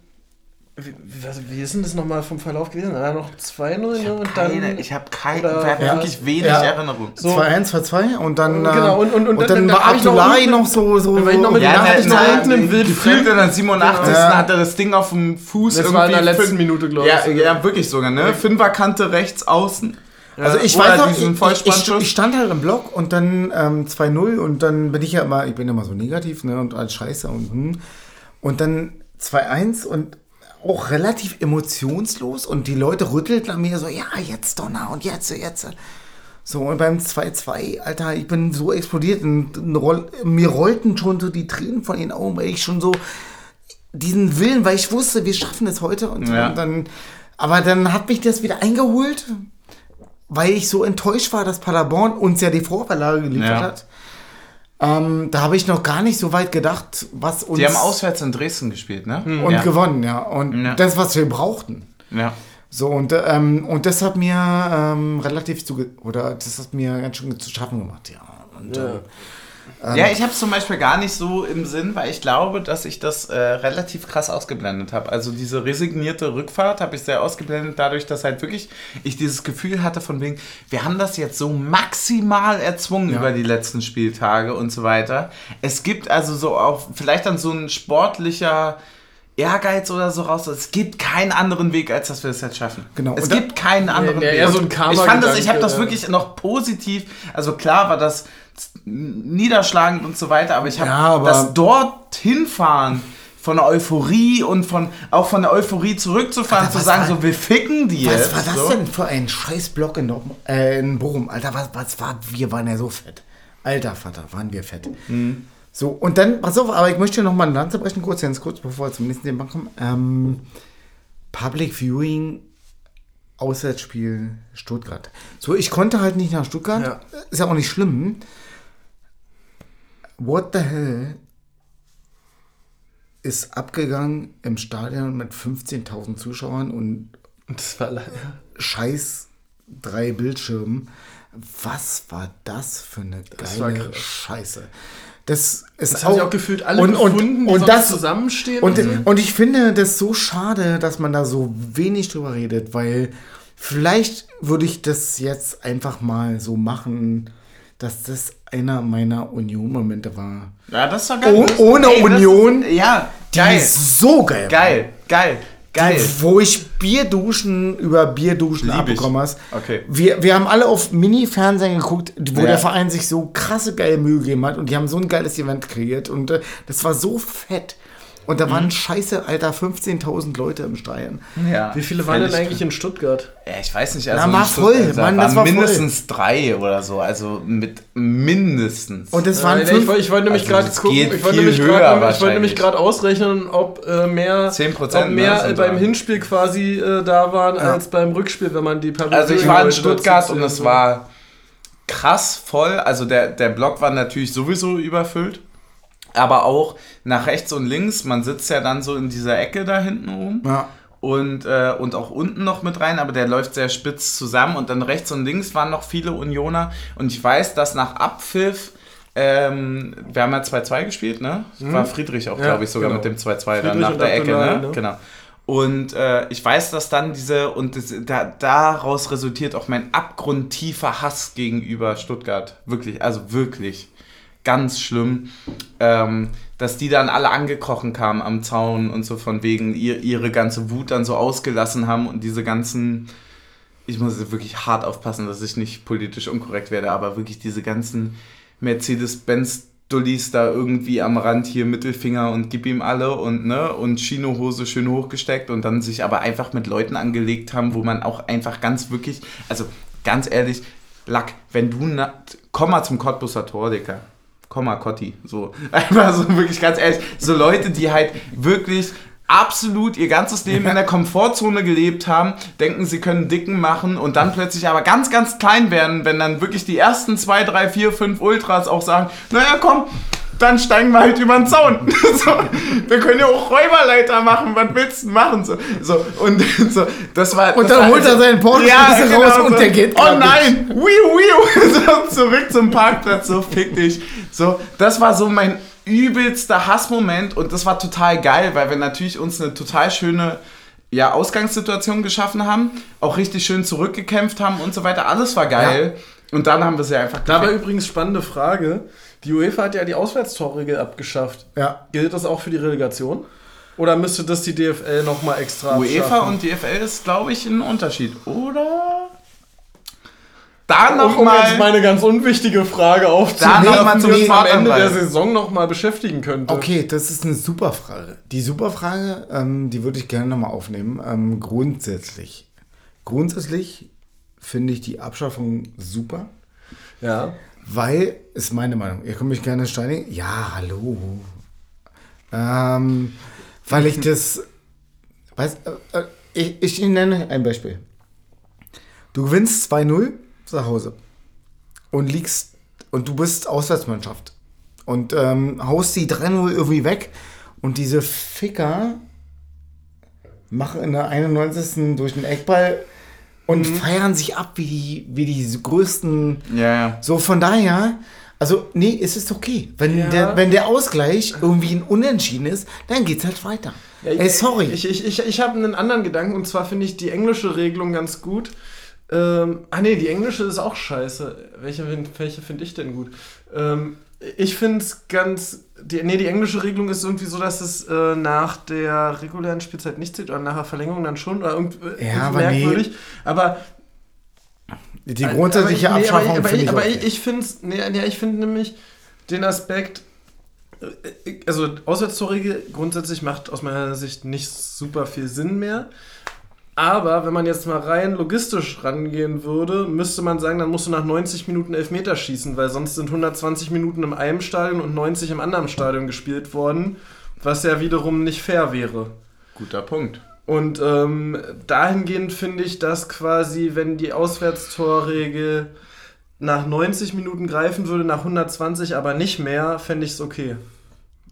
wie, wie, wie ist denn das nochmal vom Verlauf gewesen? Da noch 2-0 ne? und Keine, dann. ich habe keine, Oder- wirklich wenig Ja. Erinnerung. So. 2-1, 2-2 und dann, Genau, äh, und- und- und dann- dann dann war ich noch Abdullahi unten- noch so, so, dann war ich noch mit Ja, Nachrichten na, da na, hinten im Wild gefühlt in der 87. Ja. hat er das Ding auf dem Fuß Das war in der irgendwie letzten fün- Minute, glaube Ja, ich. ja, wirklich sogar, ne? Fünferkante rechts außen. Also ich weiß noch, ich, ich, ich stand halt im Block und dann ähm, 2-0 und dann bin ich ja immer, ich bin ja immer so negativ, ne, und als Scheiße und hm. Und dann 2-1 und auch relativ emotionslos und die Leute rüttelten an mir so, ja, jetzt Donner und jetzt, jetzt. So, und beim 2-2, Alter, ich bin so explodiert und, roll, mir rollten schon so die Tränen von den Augen, weil ich schon so diesen Willen, weil ich wusste, wir schaffen es heute und, Ja. und dann, aber dann hat mich das wieder eingeholt, weil ich so enttäuscht war, dass Paderborn uns ja die Vorverlage geliefert Ja. hat. Ähm, da habe ich noch gar nicht so weit gedacht, was uns Die haben auswärts in Dresden gespielt, ne? und ja. gewonnen, ja. Und Ja. das, was wir brauchten. Ja. So, und, ähm, und das hat mir ähm, relativ zu, oder das hat mir ganz schön zu schaffen gemacht, ja. Und, Ja. äh, Ja, ich habe es zum Beispiel gar nicht so im Sinn, weil ich glaube, dass ich das äh, relativ krass ausgeblendet habe. Also diese resignierte Rückfahrt habe ich sehr ausgeblendet, dadurch, dass halt wirklich ich dieses Gefühl hatte von wegen, wir haben das jetzt so maximal erzwungen Ja. über die letzten Spieltage und so weiter. Es gibt also so auch vielleicht dann so ein sportlicher Ehrgeiz oder so raus. Es gibt keinen anderen Weg, als dass wir es jetzt schaffen. Genau. Es da- gibt keinen anderen ja, Weg. eher so ein Karma- ich fand das, ich habe das wirklich noch positiv. Also klar war das niederschlagend und so weiter, aber ich habe Ja, das dort hinfahren von der Euphorie und von auch von der Euphorie zurückzufahren, Alter, zu sagen, war- so wir ficken die was jetzt. war das so. denn für ein scheiß Block in, äh, in Bochum? Alter, was, was war, wir waren ja so fett. Alter Vater, waren wir fett. Mhm. So, und dann, pass auf, aber ich möchte noch mal eine Lanze brechen, kurz, ganz kurz, bevor wir zum nächsten Thema kommen. Ähm, Public Viewing, Auswärtsspiel Stuttgart. So, ich konnte halt nicht nach Stuttgart. Ja. Ist ja auch nicht schlimm. What the hell ist abgegangen im Stadion mit 15.000 Zuschauern und Und das war leider. scheiß drei Bildschirmen. Was war das für eine Das geile. Scheiße? Das ist Das haben sich auch gefühlt alle und, gefunden, und, und sonst das zusammenstehen. und, so. und ich finde das so schade, dass man da so wenig drüber redet, weil vielleicht würde ich das jetzt einfach mal so machen, dass das einer meiner Union-Momente war. Ja, das doch geil. Oh, ohne das Union, Ist, ja, geil. so geil. war. Geil, geil, geil. Die, wo ich Bierduschen über Bierduschen Lieb ich. abbekommen hast. Okay. Wir, wir haben alle auf Mini-Fernsehen geguckt, wo Ja. der Verein sich so krasse geile Mühe gegeben hat und die haben so ein geiles Event kreiert und äh, das war so fett. Und da waren scheiße, Alter, 15.000 Leute im Stadion. Ja, Wie viele waren denn eigentlich in Stuttgart? Ja, ich weiß nicht, also Na, war voll, da Mann, das waren war voll. mindestens drei oder so, also mit mindestens. Und es waren Äh, ich, fünf, wollte- ich wollte nämlich Also gerade es gucken, geht ich wollte viel nämlich höher gerade ich wollte wahrscheinlich. nämlich gerade ausrechnen, ob äh, mehr, 10%, ob mehr ne, äh, sind beim. Hinspiel quasi äh, da waren als beim Rückspiel, wenn man die Pavillon Also ich war in Stuttgart und es war krass voll. Also der, der Block war natürlich sowieso überfüllt. Aber auch nach rechts und links, man sitzt ja dann so in dieser Ecke da hinten oben. Ja. Und, äh, und auch unten noch mit rein, aber der läuft sehr spitz zusammen. Und dann rechts und links waren noch viele Unioner. Und ich weiß, dass nach Abpfiff, ähm, wir haben ja 2-2 gespielt, ne? War Friedrich auch, Ja, glaube ich, sogar genau. mit dem 2-2 dann nach der Ecke, ne? ne? Genau. Und äh, ich weiß, dass dann diese, und das, da, daraus resultiert auch mein abgrundtiefer Hass gegenüber Stuttgart. Wirklich, also wirklich. Ganz schlimm. Ähm, dass die dann alle angekrochen kamen am Zaun und so von wegen ihr, ihre ganze Wut dann so ausgelassen haben und diese ganzen. Ich muss wirklich hart aufpassen, dass ich nicht politisch unkorrekt werde, aber wirklich diese ganzen Mercedes-Benz Dullis da irgendwie am Rand hier Mittelfinger und gib ihm alle und ne und Chinohose schön hochgesteckt und dann sich aber einfach mit Leuten angelegt haben, wo man auch einfach ganz wirklich, also ganz ehrlich, Lack, wenn du na, komm mal zum Cottbusser Tor, Dicker. Komm mal, Cotti. So. Einfach so wirklich ganz ehrlich. So Leute, die halt wirklich absolut ihr ganzes Leben in der Komfortzone gelebt haben, denken, sie können Dicken machen und dann plötzlich aber ganz, ganz klein werden, wenn dann wirklich die ersten zwei, drei, vier, fünf Ultras auch sagen, naja, komm, dann steigen wir halt über den Zaun. so, wir können ja auch Räuberleiter machen, was willst du machen? So, so, und so, das war. Und das dann war holt er seinen Porsche Schlüssel raus und der geht Oh nein! Wiu, wiu! So, zurück zum Parkplatz, so fick dich. So, das war so mein übelster Hassmoment und das war total geil, weil wir natürlich uns eine total schöne ja, Ausgangssituation geschaffen haben, auch richtig schön zurückgekämpft haben und so weiter. Alles war geil. Und dann haben wir sie einfach Da war übrigens spannende Frage. Die UEFA hat ja die Auswärtstorregel abgeschafft. Ja. Gilt das auch für die Relegation? Oder müsste das die DFL nochmal extra UEFA abschaffen? und DFL ist, glaube ich, ein Unterschied, oder? Da um, um jetzt nochmal. meine ganz unwichtige Frage Da aufzunehmen, noch mal zum die uns am Ende der. Saison nochmal beschäftigen könnte. Okay, das ist eine super Frage. Die super Frage, ähm, die würde ich gerne nochmal aufnehmen. Ähm, grundsätzlich. Grundsätzlich finde ich die Abschaffung super, Ja. Weil, ist meine Meinung, ihr könnt mich gerne steinigen. Ja, hallo. Ähm, weil ich das, weiß, äh, äh, ich, ich nenne ein Beispiel. Du gewinnst 2-0 zu Hause und liegst und du bist Auswärtsmannschaft und ähm, haust die 3-0 irgendwie weg und diese Ficker machen in der 91. durch den Eckball und feiern sich ab wie die, wie die größten. Ja, ja. So von daher, also nee, es ist okay. Wenn, Ja. der, wenn der Ausgleich irgendwie ein Unentschieden ist, dann geht's halt weiter. Ey, sorry. Ich, ich, ich, ich habe einen anderen Gedanken und zwar finde ich die englische Regelung ganz gut. Ähm, ah nee, die englische ist auch scheiße. Welche, welche finde ich denn gut? Ähm, ich finde es ganz. Die, nee, die englische Regelung ist irgendwie so, dass es äh, nach der regulären Spielzeit nicht zählt oder nach der Verlängerung dann schon. Oder irgend, irgendwie aber nee. merkwürdig. Aber die grundsätzliche aber, ich- nee, Abschaffung aber, aber, finde ich, ich aber okay. ich, ich finde nee, nee, ich finde nämlich den Aspekt, äh, also Auswärtstorregel grundsätzlich macht aus meiner Sicht nicht super viel Sinn mehr. Aber wenn man jetzt mal rein logistisch rangehen würde, müsste man sagen, dann musst du nach 90 Minuten Elfmeter schießen, weil sonst sind 120 Minuten im einen Stadion und 90 im anderen Stadion gespielt worden, was ja wiederum nicht fair wäre. Guter Punkt. Und ähm, dahingehend finde ich, dass quasi, wenn die Auswärtstorregel nach 90 Minuten greifen würde, nach 120 aber nicht mehr, fände ich es okay.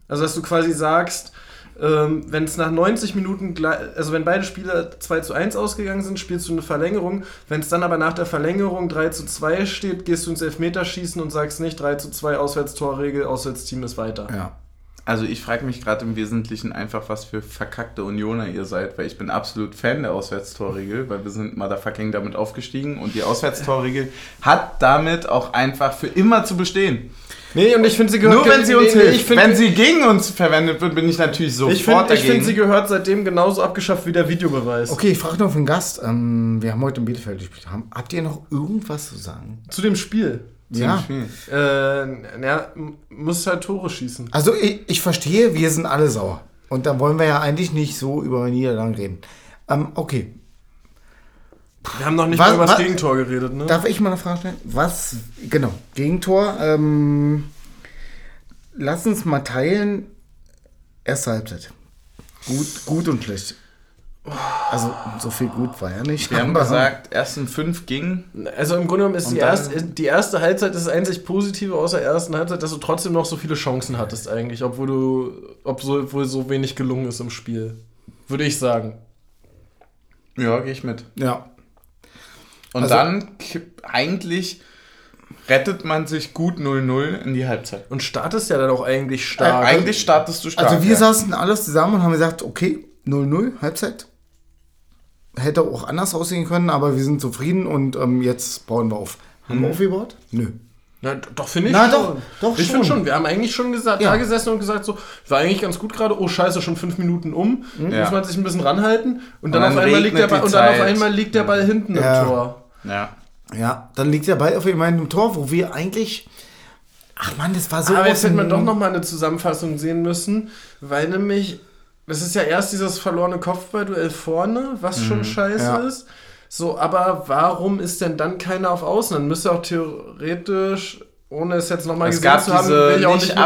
Also, dass du quasi sagst, ähm, wenn es nach 90 Minuten, also wenn beide Spiele 2 zu 1 ausgegangen sind, spielst du eine Verlängerung. Wenn es dann aber nach der Verlängerung 3 zu 2 steht, gehst du ins Elfmeterschießen und sagst nicht 3 zu 2 Auswärtstorregel, Auswärtsteam ist weiter. ja. Also ich frage mich gerade im Wesentlichen einfach, was für verkackte Unioner ihr seid, weil ich bin absolut Fan der Auswärtstorregel, weil wir sind motherfucking damit aufgestiegen und die Auswärtstorregel hat damit auch einfach für immer zu bestehen. Nee, und ich finde, sie gehört Nur wenn sie uns nee, hilft. ich find- wenn sie gegen uns verwendet wird, bin ich natürlich sofort Ich finde, ich dagegen. find, sie gehört seitdem genauso abgeschafft wie der Videobeweis. Okay, ich frage noch den Gast. Ähm, wir haben heute in Bielefeld gespielt. Haben, habt ihr noch irgendwas zu sagen? Zu dem Spiel. Zum Ja. Spiel. Äh, ja, muss halt Tore schießen. Also ich, ich verstehe, wir sind alle sauer. Und da wollen wir ja eigentlich nicht so über Niederlagen reden. Ähm, okay, Wir haben noch nicht Was- mal über das was- Gegentor geredet, ne? Darf ich mal eine Frage stellen? Was, genau, Gegentor. Ähm, lass uns mal teilen. Erste Halbzeit. Gut, gut und schlecht. Also, so viel gut war ja nicht. Wir haben gesagt, ersten fünf ging. Also im Grunde genommen ist die, erste, die erste Halbzeit das einzig Positive außer der ersten Halbzeit, dass du trotzdem noch so viele Chancen hattest eigentlich, obwohl du, obwohl so wenig gelungen ist im Spiel. Würde ich sagen. Ja, gehe ich mit. Ja. Und Also- dann eigentlich rettet man sich gut 0-0 in die Halbzeit. Und startest ja dann auch eigentlich Äh, stark. eigentlich startest du stark. Also, wir ja. saßen alles zusammen und haben gesagt: Okay, 0-0, Halbzeit. Hätte auch anders aussehen können, aber wir sind zufrieden und ähm, jetzt bauen wir auf. Haben Mhm. wir aufgebaut? Nö. Na, doch, finde ich Na, schon. doch, doch ich finde schon. Wir haben eigentlich schon gesagt, Ja. da gesessen und gesagt, so, war eigentlich ganz gut gerade. Oh, scheiße, schon fünf Minuten um. Ja. Muss man sich ein bisschen ranhalten. Und dann, dann auf, einmal liegt der Ball, und dann auf einmal liegt der Ball hinten Ja. im Tor. Ja. Ja, dann liegt der Ball auf jemandem im Tor, wo wir eigentlich. Ach man, das war so. Aber jetzt hätte man doch noch mal eine Zusammenfassung sehen müssen, weil nämlich, das ist ja erst dieses verlorene Kopfballduell vorne, was schon scheiße ja. ist. So, aber warum ist denn dann keiner auf Außen? Dann müsste auch theoretisch, ohne es jetzt nochmal Es gesehen gab zu haben, diese will ich auch nicht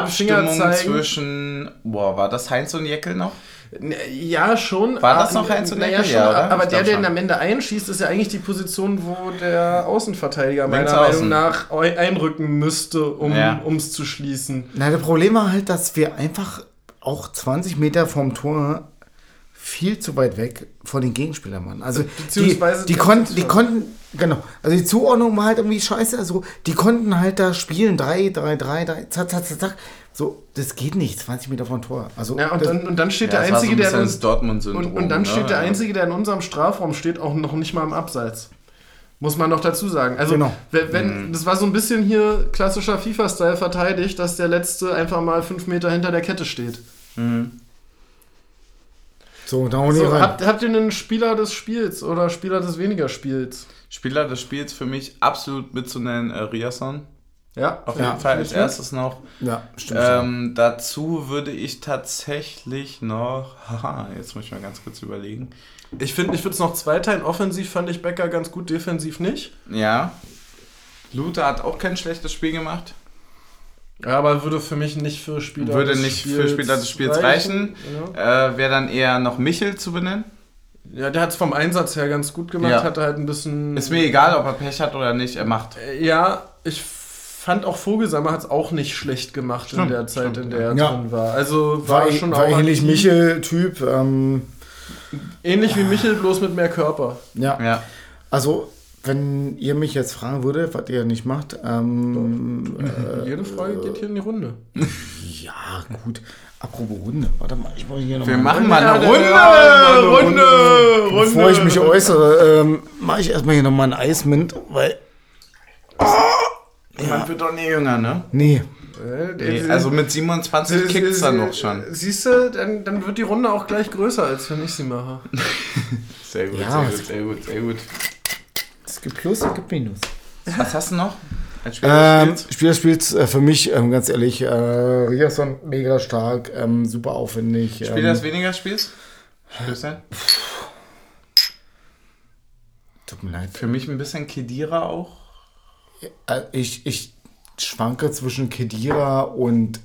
zeigen. zwischen. Boah, war das Heinz und Jeckel noch? Ja, schon. War das noch Heinz und naja, Eckel? schon, Ja, oder? aber der, der schon. ihn am Ende einschießt, ist ja eigentlich die Position, wo der Außenverteidiger meiner Meinung außen. nach einrücken müsste, um Ja. es zu schließen. Na, das Problem war halt, dass wir einfach auch 20 Meter vom Tor viel zu weit weg von den Gegenspielern waren. Also die, Beziehungsweise die, die konnten, die konnten, genau, also die Zuordnung war halt irgendwie scheiße. Also die konnten halt da spielen, 3, 3, 3, 3, zack, zack, zack, zack. So, das geht nicht, 20 Meter vom Tor. Also Ja, und das, dann, und dann steht Ja, der war so Einzige, ein der uns, und, und dann ne? steht der Ja. Einzige, der in unserem Strafraum steht, auch noch nicht mal im Abseits. Muss man noch dazu sagen. Also, Genau. wenn, wenn, das war so ein bisschen hier klassischer FIFA-Style verteidigt, dass der Letzte einfach mal fünf Meter hinter der Kette steht. So, da auch nicht So, rein. habt, habt ihr einen Spieler des Spiels oder Spieler des weniger Spiels? Spieler des Spiels für mich absolut mitzunennen, äh, Riasson. Ja, Auf Ja, jeden Fall als erstes noch. ja, stimmt. Ähm, dazu würde ich tatsächlich noch. Haha, jetzt muss ich mal ganz kurz überlegen. Ich finde, ich würde es noch zweiteilen. Offensiv fand ich Becker ganz gut, defensiv nicht. Ja. Luther hat auch kein schlechtes Spiel gemacht. Ja, aber würde für mich nicht für Spieler Würde des nicht für Spieler des Spiels reichen. Äh, Wäre dann eher noch Michel zu benennen. Ja, ja der hat es vom Einsatz her ganz gut gemacht, Ja. hat halt ein bisschen. Ist mir egal, ob er Pech hat oder nicht, er macht. Äh, Ja, ich fand auch Vogelsammer hat es auch nicht schlecht gemacht in Stimmt, der Zeit, stimmt, in der er ja. drin war. Also war, war, schon war auch ähnlich. Michel-Typ. Ähm, Ähnlich wie Michel, bloß mit mehr Körper. ja. Ja. Also, wenn ihr mich jetzt fragen würdet, was ihr nicht macht, ähm, Jede Frage geht hier in die Runde. ja, gut. Apropos Runde. Warte mal, ich wollte hier noch Wir mal- machen mal eine Ja, Runde! ja, eine Runde! Runde! Bevor ich mich äußere, ähm, mache ich erstmal hier nochmal ein Eismint, weil. Man wird doch nie jünger, ne? Nee. Nee, also mit 27 kickt's dann noch schon. Siehst du, dann, dann wird die Runde auch gleich größer, als wenn ich sie mache. Sehr gut, Ja, sehr es- gut, sehr gut, sehr gut. Es gibt Plus, es gibt Minus. Was hast du noch? Als Spieler Ähm? Spieler spielt äh, für mich, ähm, ganz ehrlich, äh, Riasson mega stark, ähm, super aufwendig. Spieler ähm, des weniger Spiels? Christian? Tut mir leid. Für mich ein bisschen Kedira auch. Äh, ich, ich schwanke zwischen Kedira und.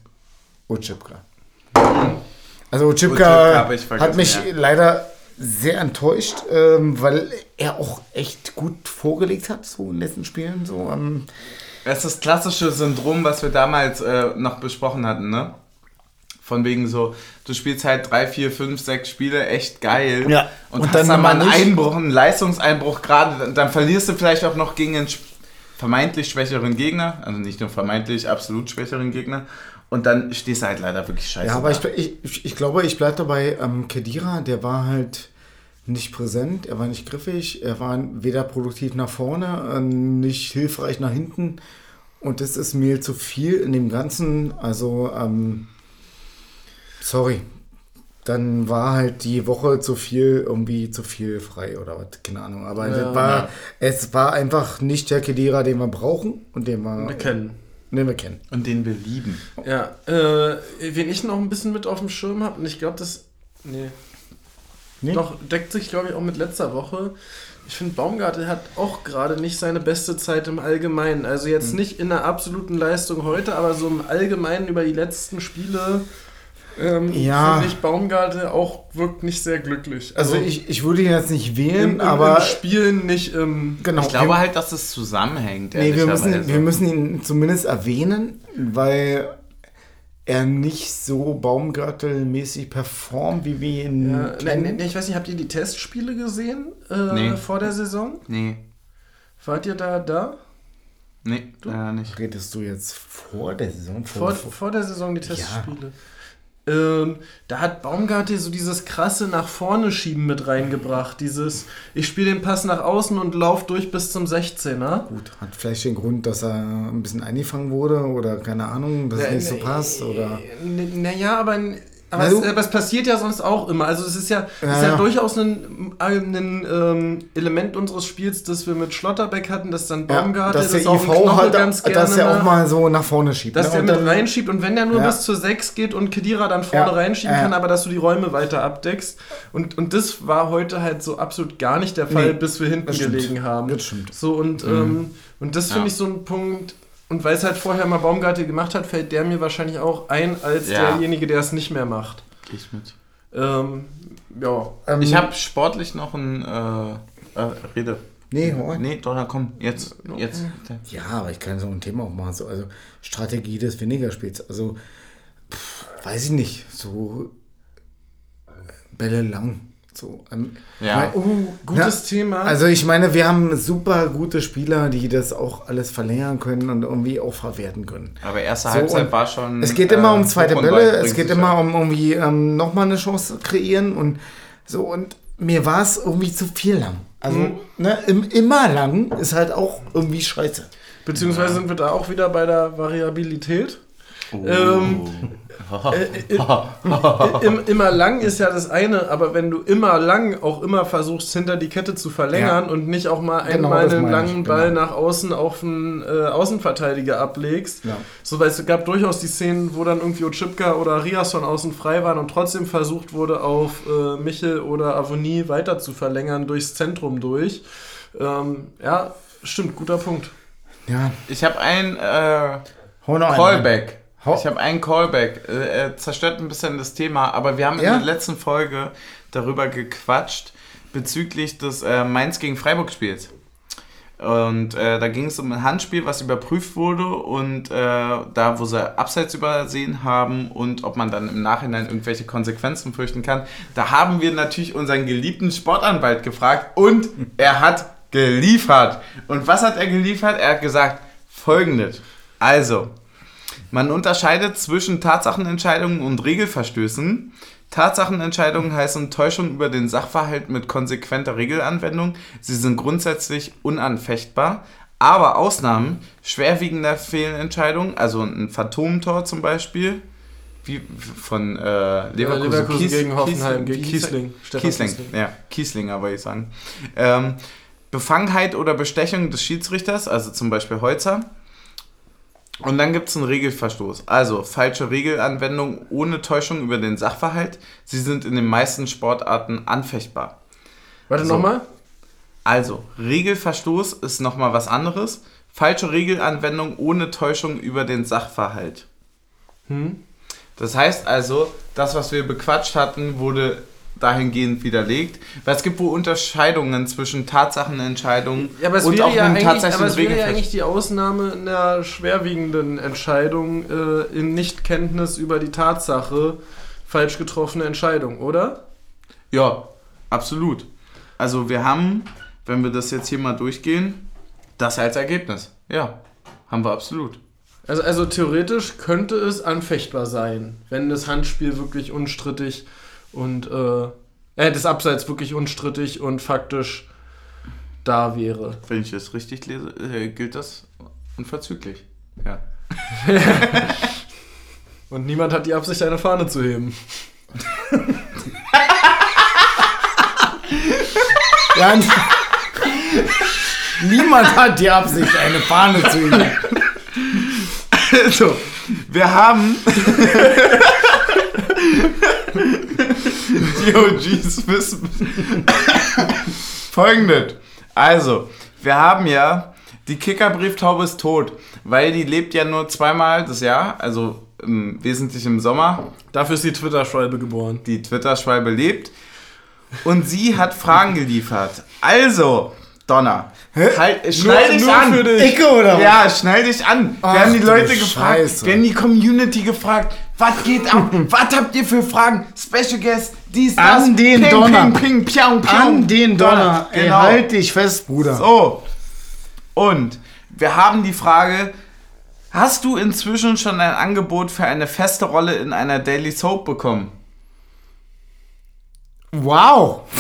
Also Ochipka hab ich vergessen, hat mich ja. leider sehr enttäuscht, ähm, weil er auch echt gut vorgelegt hat, so in den letzten Spielen. So, ähm, Das ist das klassische Syndrom, was wir damals äh, noch besprochen hatten, ne? Von wegen so, du spielst halt drei, vier, fünf, sechs Spiele echt geil. Ja. Und, Und hast dann dann mal einen nicht. Einbruch, einen Leistungseinbruch gerade, dann- dann verlierst du vielleicht auch noch gegen einen vermeintlich schwächeren Gegner, also nicht nur vermeintlich, absolut schwächeren Gegner. Und dann stehst du halt leider wirklich scheiße. ja, aber ich, ich, ich glaube, ich bleibe dabei. Ähm, Kedira, der war halt nicht präsent, er war nicht griffig, er war weder produktiv nach vorne, äh, nicht hilfreich nach hinten. Und das ist mir zu viel in dem Ganzen. Also, ähm, sorry. Dann war halt die Woche zu viel, irgendwie zu viel frei oder was, keine Ahnung. Aber Ja. war, Ja. es war einfach nicht der Kedira, den wir brauchen und den wir, Wir kennen. den wir kennen. Und den wir lieben. Ja, äh, wen ich noch ein bisschen mit auf dem Schirm habe, und ich glaube, das Nee. Nee? Doch, deckt sich, glaube ich, auch mit letzter Woche. Ich finde, Baumgartel hat auch gerade nicht seine beste Zeit im Allgemeinen. Also Hm. jetzt nicht in der absoluten Leistung heute, aber so im Allgemeinen über die letzten Spiele ähm, Ja. finde ich Baumgartel auch wirkt nicht sehr glücklich. Also ich, ich würde ihn jetzt nicht wählen, im, im, aber im Spielen nicht im. genau. Ich glaube wir, halt, dass es zusammenhängt. nee, wir, müssen, wir müssen ihn zumindest erwähnen, weil er nicht so Baumgartelmäßig performt, wie wir ihn Ja, ne, kennen. ne, ich weiß nicht, habt ihr die Testspiele gesehen äh, Nee. vor der Saison? Nee, Wart ihr da da? nee, leider nicht. Redest du jetzt vor der Saison? Vor, vor der Saison die Testspiele. Ähm, da hat Baumgartel so dieses krasse nach vorne schieben mit reingebracht. Dieses, ich spiele den Pass nach außen und lauf durch bis zum 16er. Gut, hat vielleicht den Grund, dass er ein bisschen eingefangen wurde oder keine Ahnung, dass es nicht so passt oder. Naja, aber, aber, es, du- aber es passiert ja sonst auch immer. Also es ist ja, es Ja, ist ja, ja. durchaus ein, ein ähm, Element unseres Spiels, das wir mit Schlotterbeck hatten, dass dann Ja, Baumgartel dass der das auch IV halt, ganz gerne dass er auch mal so nach vorne schiebt. Dass ne? der mit dann- reinschiebt und wenn der nur Ja. bis zur 6 geht und Kedira dann vorne Ja. reinschieben Ja. kann, aber dass du die Räume weiter abdeckst. Und, und das war heute halt so absolut gar nicht der Fall, Nee, bis wir hinten das stimmt. gelegen haben. Das stimmt. So und, ähm, und das finde Ja. ich so ein Punkt. Und weil es halt vorher mal Baumgartel gemacht hat, fällt der mir wahrscheinlich auch ein als Ja. derjenige, der es nicht mehr macht. Geh ich mit. Ähm, ja. Ähm, Ich habe sportlich noch ein. Äh, äh, Rede. Nee, rein. Nee, doch, dann komm, jetzt. jetzt. Ja, aber ich kann so ein Thema auch machen. So, also Strategie des weniger Spiels. Also, pff, weiß ich nicht. So Bälle lang. So, ähm, Ja. mein- Uh, gutes Ja, Thema. Also ich meine, wir haben super gute Spieler, die das auch alles verlängern können und irgendwie auch verwerten können. Aber erste So, Halbzeit war schon. Es geht immer äh, um zweite Bälle, es geht immer um irgendwie ähm, nochmal eine Chance kreieren und so und mir war es irgendwie zu viel lang. Also Mhm. ne, im, immer lang ist halt auch irgendwie scheiße. Beziehungsweise sind wir da auch wieder bei der Variabilität. Oh. Ähm, äh, äh, im, immer lang ist ja das eine, aber wenn du immer lang auch immer versuchst, hinter die Kette zu verlängern Ja. und nicht auch mal Genau, einmal einen meine ich, langen genau. Ball nach außen auf einen äh, Außenverteidiger ablegst. Ja. So, weil es gab durchaus die Szenen, wo dann irgendwie Ochipka oder Rias von außen frei waren und trotzdem versucht wurde, auf äh, Michel oder Avonie weiter zu verlängern durchs Zentrum durch. Ähm, ja, stimmt, guter Punkt. Ja, Ich habe ein äh, Callback. Ich habe einen Callback. Äh, er zerstört ein bisschen das Thema, aber wir haben Ja? in der letzten Folge darüber gequatscht bezüglich des äh, Mainz gegen Freiburg Spiels. Und äh, da ging es um ein Handspiel, was überprüft wurde und äh, da, wo sie Abseits übersehen haben und ob man dann im Nachhinein irgendwelche Konsequenzen fürchten kann. Da haben wir natürlich unseren geliebten Sportanwalt gefragt und er hat geliefert. Und was hat er geliefert? Er hat gesagt, folgendes. Also, man unterscheidet zwischen Tatsachenentscheidungen und Regelverstößen. Tatsachenentscheidungen heißen Täuschung über den Sachverhalt mit konsequenter Regelanwendung. Sie sind grundsätzlich unanfechtbar. Aber Ausnahmen schwerwiegender Fehlentscheidungen, also ein Phantomtor zum Beispiel, wie von äh, Leverkusen, Leverkusen Kies- gegen Hoffenheim, Kies- gegen? Kiesling. Kiesling, Kiesling. ja, Kieslinger wollte ich sagen. Ähm, Befangenheit oder Bestechung des Schiedsrichters, also zum Beispiel Holzer. Und dann gibt es einen Regelverstoß. Also falsche Regelanwendung ohne Täuschung über den Sachverhalt. Sie sind in den meisten Sportarten anfechtbar. Warte So. nochmal. Also, Regelverstoß ist nochmal was anderes. Falsche Regelanwendung ohne Täuschung über den Sachverhalt. Hm? Das heißt also, das, was wir bequatscht hatten, wurde dahingehend widerlegt. Weil es gibt wohl Unterscheidungen zwischen Tatsachenentscheidungen Ja, aber es und wäre auch ja einem tatsächlichen aber es wäre ja eigentlich die Ausnahme einer schwerwiegenden Entscheidung äh, in Nichtkenntnis über die Tatsache falsch getroffene Entscheidung, oder? Ja, absolut. Also wir haben, wenn wir das jetzt hier mal durchgehen, das als Ergebnis. Ja, haben wir absolut. Also, also theoretisch könnte es anfechtbar sein, wenn das Handspiel wirklich unstrittig und äh, äh, das Abseits wirklich unstrittig und faktisch da wäre. Wenn ich das richtig lese, äh, gilt das unverzüglich. Ja. Und niemand hat die Absicht, eine Fahne zu heben. Ja, n- Niemand hat die Absicht, eine Fahne zu heben. Also, wir haben. die OGs wissen. Folgendes. Also, wir haben ja, die Kickerbrieftaube ist tot, weil die lebt ja nur zweimal das Jahr, also im, wesentlich im Sommer. Dafür ist die Twitter-Schwalbe geboren. Die Twitter-Schwalbe lebt. Und sie hat Fragen geliefert. Also, Donner, halt, schnall dich an. für dich. Ecke oder was? Ja, schnall dich an. Ach, wir haben die Leute gefragt, Scheiße. wir haben die Community gefragt, was geht ab? was habt ihr für Fragen? Special Guest, dies, das. An den ping, Donner. Ping, ping, piau, piau. An den Donner. Ey, Genau. halt dich fest, Bruder. So. Und wir haben die Frage, hast du inzwischen schon ein Angebot für eine feste Rolle in einer Daily Soap bekommen? Wow.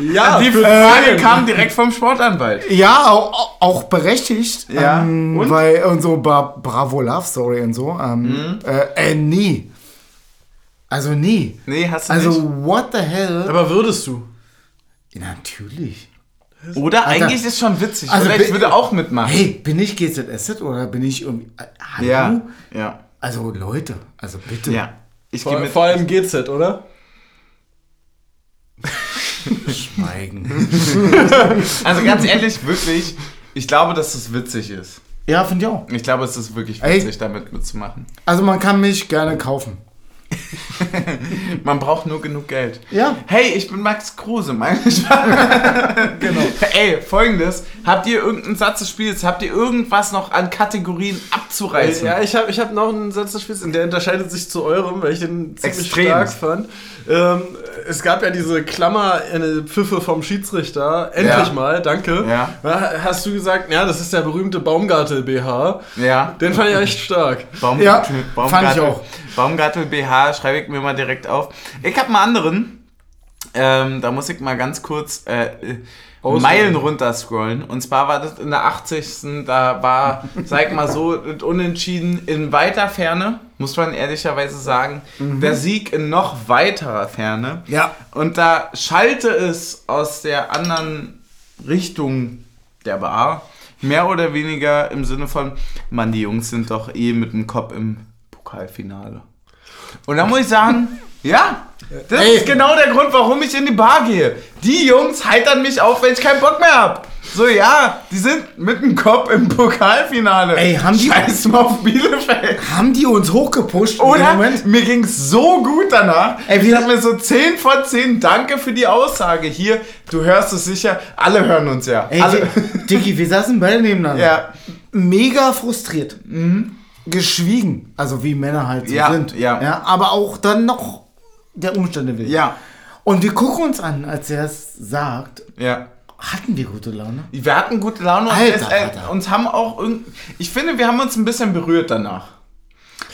Ja, Die Frage Fragen. kam direkt vom Sportanwalt. Ja, auch, auch berechtigt. Ja, Ähm, und? Weil, und so Bra Bravo Love Story und so. Ähm, Mhm. äh, äh, nie. Also nie. Nee, hast du Also, nicht. what the hell? Aber würdest du? Natürlich. Oder Alter. eigentlich ist schon witzig. Also oder ich bin- würde auch mitmachen. Hey, bin ich GZSZ oder bin ich irgendwie. Hallo? Ja, ja, Also, Leute, also bitte. ja. Ich gehe Vor, mit. vor allem GZ, oder? Schweigen. Also ganz ehrlich, wirklich, ich glaube, dass das witzig ist. ja, finde ich auch. Ich glaube, es ist wirklich Ey. witzig, damit mitzumachen. Also, man kann mich gerne kaufen. Man braucht nur genug Geld. Ja. Hey, ich bin Max Kruse, meine ich. genau. Ey, folgendes. Habt ihr irgendeinen Satz des Spiels? Habt ihr irgendwas noch an Kategorien abzureißen? Ja, ich habe ich hab noch einen Satz des Spiels, der unterscheidet sich zu eurem, weil ich den ziemlich Extrem. stark fand. Ähm, es gab ja diese Klammer, eine Pfiffe vom Schiedsrichter. Endlich Ja. mal, danke. Ja. Hast du gesagt, ja, das ist der berühmte Baumgartel-BH. Ja. Den fand ich echt stark. Baum, Ja, Baumgartel, fand ich auch. Baumgartel BH schreibe ich mir mal direkt auf. Ich habe einen anderen. Ähm, da muss ich mal ganz kurz äh, äh. Meilen runter scrollen. Und zwar war das in der 80. Da war, sag ich mal so, Unentschieden in weiter Ferne, muss man ehrlicherweise sagen. Der Sieg in noch weiterer Ferne. Ja. Und da schallte es aus der anderen Richtung der Bar. Mehr oder weniger im Sinne von, Mann, die Jungs sind doch eh mit dem Kopf im Pokalfinale. Und da muss ich sagen, ja, das Ey. ist genau der Grund, warum ich in die Bar gehe. Die Jungs heitern mich auf, wenn ich keinen Bock mehr hab. So, ja, die sind mit dem Kopf im Pokalfinale. Ey, haben die- Scheiß mal auf Bielefeld. Haben die uns hochgepusht? Oder? Moment? Mir ging's so gut danach. Ey, ich hab mir so 10 von 10 Danke für die Aussage. Hier, du hörst es sicher. Alle hören uns ja. Ey, Alle. Dicky, wir saßen beide nebeneinander. ja. Mega frustriert. Geschwiegen. Also wie Männer halt so Ja, sind. ja. ja. Aber auch dann noch der Umstände willen. Ja. Und wir gucken uns an, als er es sagt, Ja. hatten wir gute Laune. Wir hatten gute Laune und Alter, es, äh, Alter. uns haben auch Ich finde, wir haben uns ein bisschen berührt danach.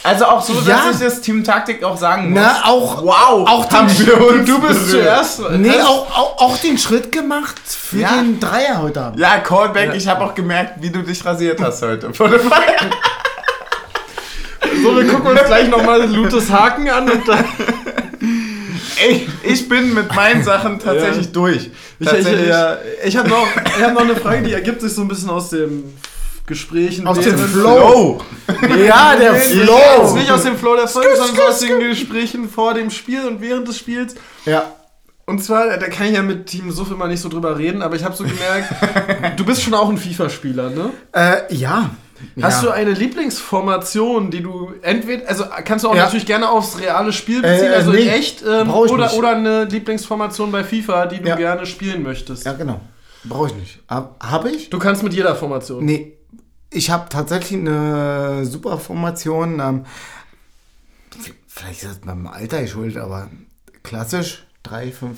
Also auch so, Ja. dass ich das Team Taktik auch sagen muss. Na, auch, wow, auch haben den, wir uns Du bist berührt. zuerst. nee, hast- auch, auch, auch den Schritt gemacht für Ja. den Dreier heute Abend. Ja, Callback, ich habe auch gemerkt, wie du dich rasiert hast heute. So, wir gucken uns gleich nochmal Lutes Haken an und dann. Ey, ich bin mit meinen Sachen tatsächlich Ja. durch. Ich, ich, Tatsächlich. ja, ich habe noch, ich hab noch eine Frage, die ergibt sich so ein bisschen aus dem Gesprächen. Aus dem während- Flow. Ja, der Jetzt Flow. nicht aus dem Flow der Folge, sondern so aus den Gesprächen vor dem Spiel und während des Spiels. Ja. Und zwar, da kann ich ja mit Team Suff immer nicht so drüber reden, aber ich habe so gemerkt, du bist schon auch ein FIFA-Spieler, ne? Äh, ja. Hast ja. du eine Lieblingsformation, die du entweder, also kannst du auch Ja. natürlich gerne aufs reale Spiel beziehen, Äh, also nee, echt, ähm, oder, nicht. oder eine Lieblingsformation bei FIFA, die du Ja. gerne spielen möchtest. Ja, genau. Brauche ich nicht. Hab, hab ich? Du kannst mit jeder Formation. Nee. Ich habe tatsächlich eine super Formation. Ähm, vielleicht ist das beim Alter geschuldet, aber klassisch 3-5-2.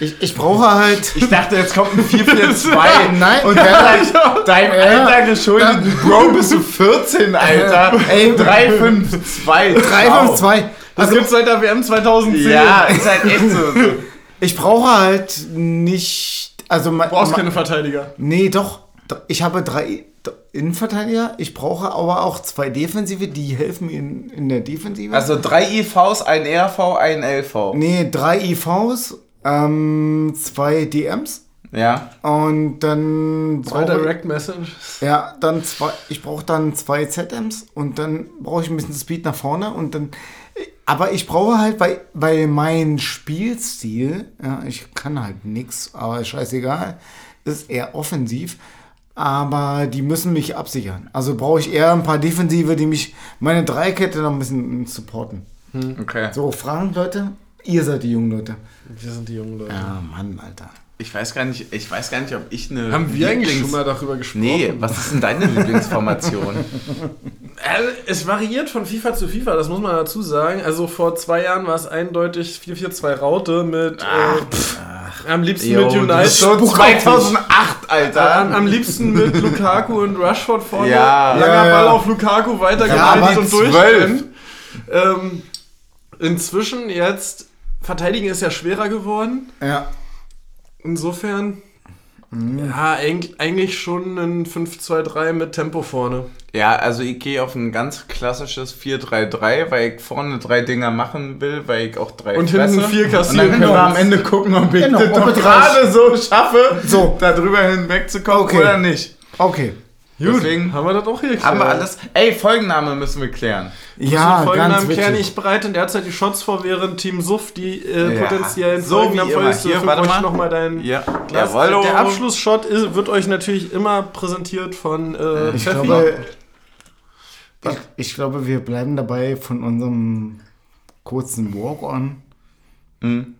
Ich, ich brauche halt. Ich dachte, jetzt kommt ein 4-4-2. Nein, Und ja, dann dein Alter geschuldet. Bro, bist du 14, Alter. Ey, 3-5-2. 3-5-2. Das gibt's seit der WM 2010. Ja, ist halt echt so. Ich brauche halt nicht. Also, Du brauchst keine Verteidiger. Nee, doch. Ich habe drei Innenverteidiger. Ich brauche aber auch zwei Defensive, die helfen mir in, in der Defensive. Also drei IVs, ein RV, ein LV. nee, drei IVs, ähm, zwei DMs Ja. und dann Zwei Direct Message. ja, dann zwei, ich brauche dann zwei ZMs und dann brauche ich ein bisschen Speed nach vorne und dann Aber ich brauche halt, weil, weil mein Spielstil, ja, ich kann halt nix, aber scheißegal, ist eher offensiv. Aber die müssen mich absichern. Also brauche ich eher ein paar Defensive, die mich meine Dreikette noch ein bisschen supporten. Okay. So, Fragen, Leute? Ihr seid die jungen Leute. Wir sind die jungen Leute. Ja, Mann, Alter. Ich weiß gar nicht, ich weiß gar nicht, ob ich eine. Haben wir eigentlich Lieblings- schon mal darüber gesprochen? Nee, was ist denn deine Lieblingsformation? Also, es variiert von FIFA zu FIFA, das muss man dazu sagen. Also vor zwei Jahren war es eindeutig 4-4-2 Raute mit äh, am liebsten Jo, mit United. schon 2008, Alter. Am, am liebsten mit Lukaku und Rashford vorne. Ja. Langer Ja, ja. Ball auf Lukaku weitergeleitet aber und durchrennen. Ähm, inzwischen jetzt verteidigen ist ja schwerer geworden. Ja. Insofern ja, eig- eigentlich schon ein 5-2-3 mit Tempo vorne. Ja, also ich gehe auf ein ganz klassisches 4-3-3, weil ich vorne drei Dinger machen will, weil ich auch drei Und hinten fresse. vier Und kassieren dann können wir am Ende gucken, ob ich Genau, das gerade so schaffe, So. da drüber hinwegzukommen Okay. oder nicht. Okay. Deswegen haben wir das auch hier haben wir alles. Ey, Folgenname müssen wir klären. Ja, ganz Folgennamen wichtig. klären. Ich bereite derzeit die Shots vor, während Team Suff die äh, Ja, potenziellen so Folgennamen vorliest. Hier, warte ich mal. noch mal dein Ja, Glas. Jawollo. Der Abschlussshot ist, wird euch natürlich immer präsentiert von äh, Ich Pfeffi. glaube, ich, ich glaube, wir bleiben dabei von unserem kurzen Walk-on Hm.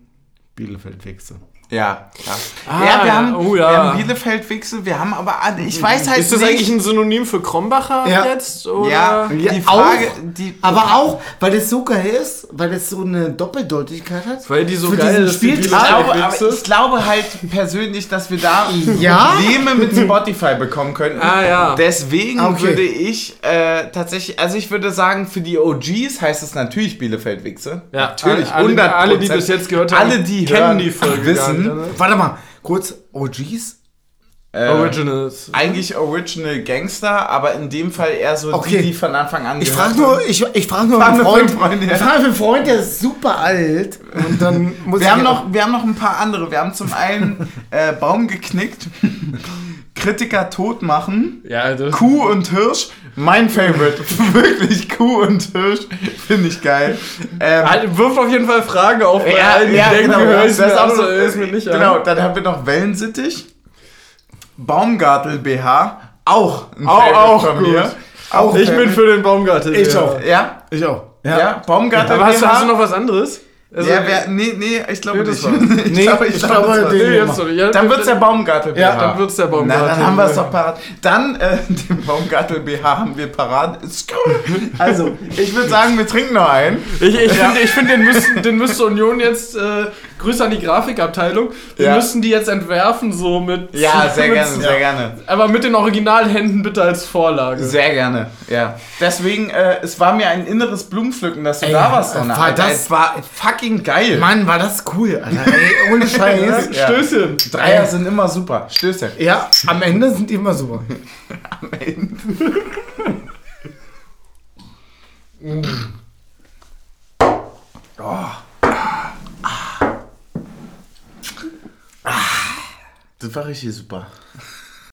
Bielefeld-Wechsel. Ja, klar. Ah, ja, wir haben, oh ja. wir haben Bielefeld-Wechsel, wir haben aber alle, ich weiß halt ist das nicht. eigentlich ein Synonym für Krombacher Ja. jetzt? Oder? ja, Ja, die Frage, auch. die, Aber auch, weil es so geil ist, weil es so eine Doppeldeutigkeit hat. Weil die so Für geil ist, Ich glaube, aber ich glaube halt persönlich, dass wir da Ja? Probleme mit Spotify bekommen könnten. Ah, ja. Deswegen Okay. würde ich äh, tatsächlich, also ich würde sagen, für die OGs heißt es natürlich Bielefeld-Wichse. Ja, natürlich. alle- alle- 100%. alle, die bis jetzt gehört haben, alle, die kennen hören, die Folge wissen. Nicht, ne? Warte mal, kurz, OGs? Äh, Originals. Eigentlich Original Gangster, aber in dem Fall eher so Okay. die, die von Anfang an Ich frage nur, ich, ich frag nur Frag einen nur Freund. für einen Freund, ja. Ich frage für einen Freund, der ist super alt. Und dann muss Wir ich haben, noch, wir haben noch ein paar andere. Wir haben zum einen äh, Baum geknickt, Kritiker tot machen, Ja, Kuh und Hirsch. Mein Favorite. Wirklich Kuh und Hirsch. Finde ich geil. Ähm, Halt, wirft auf jeden Fall Fragen auf. bei allen, die denken, genau. hör Das ist auch an, so, ich's mir nicht an. genau, dann haben wir noch Wellensittich, Baumgartel BH, auch ein Auch- Favorite auch von gut. mir. Auch ich bin für den Baumgartel. Ich ja. auch. Ja, Ich auch. ja, Baumgartel Aber hast, du- BH. hast du noch was anderes? Also, ja, wer, nee, nee, ich glaube Nee, das nicht. war's. ich Nee, glaube, ich ich glaube, war's. den- Nee, jetzt, ja, Dann wird's der Baumgartel BH. Ja, dann wird's der Baumgartel. Na, dann haben wir es doch parat. Dann, äh, den Baumgartel BH haben wir parat. Also, ich würde sagen, wir trinken noch einen. Ich, ich finde, ich find, den, müssten, den müsste Union jetzt, äh, Grüße an die Grafikabteilung, den Ja. müssten die jetzt entwerfen, so mit. Ja, sehr mit, gerne, sehr gerne. Aber mit den Originalhänden bitte als Vorlage. Sehr gerne, ja. Deswegen, äh, es war mir ein inneres Blumenpflücken, dass du Ey, da warst, Donner. war das- Es war fucking geil. Mann, war das cool, Alter. Ey, ohne Scheiß. Ja. Stößchen. Dreier sind immer super. Stößchen. Ja, am Ende sind die immer super. Das war richtig super.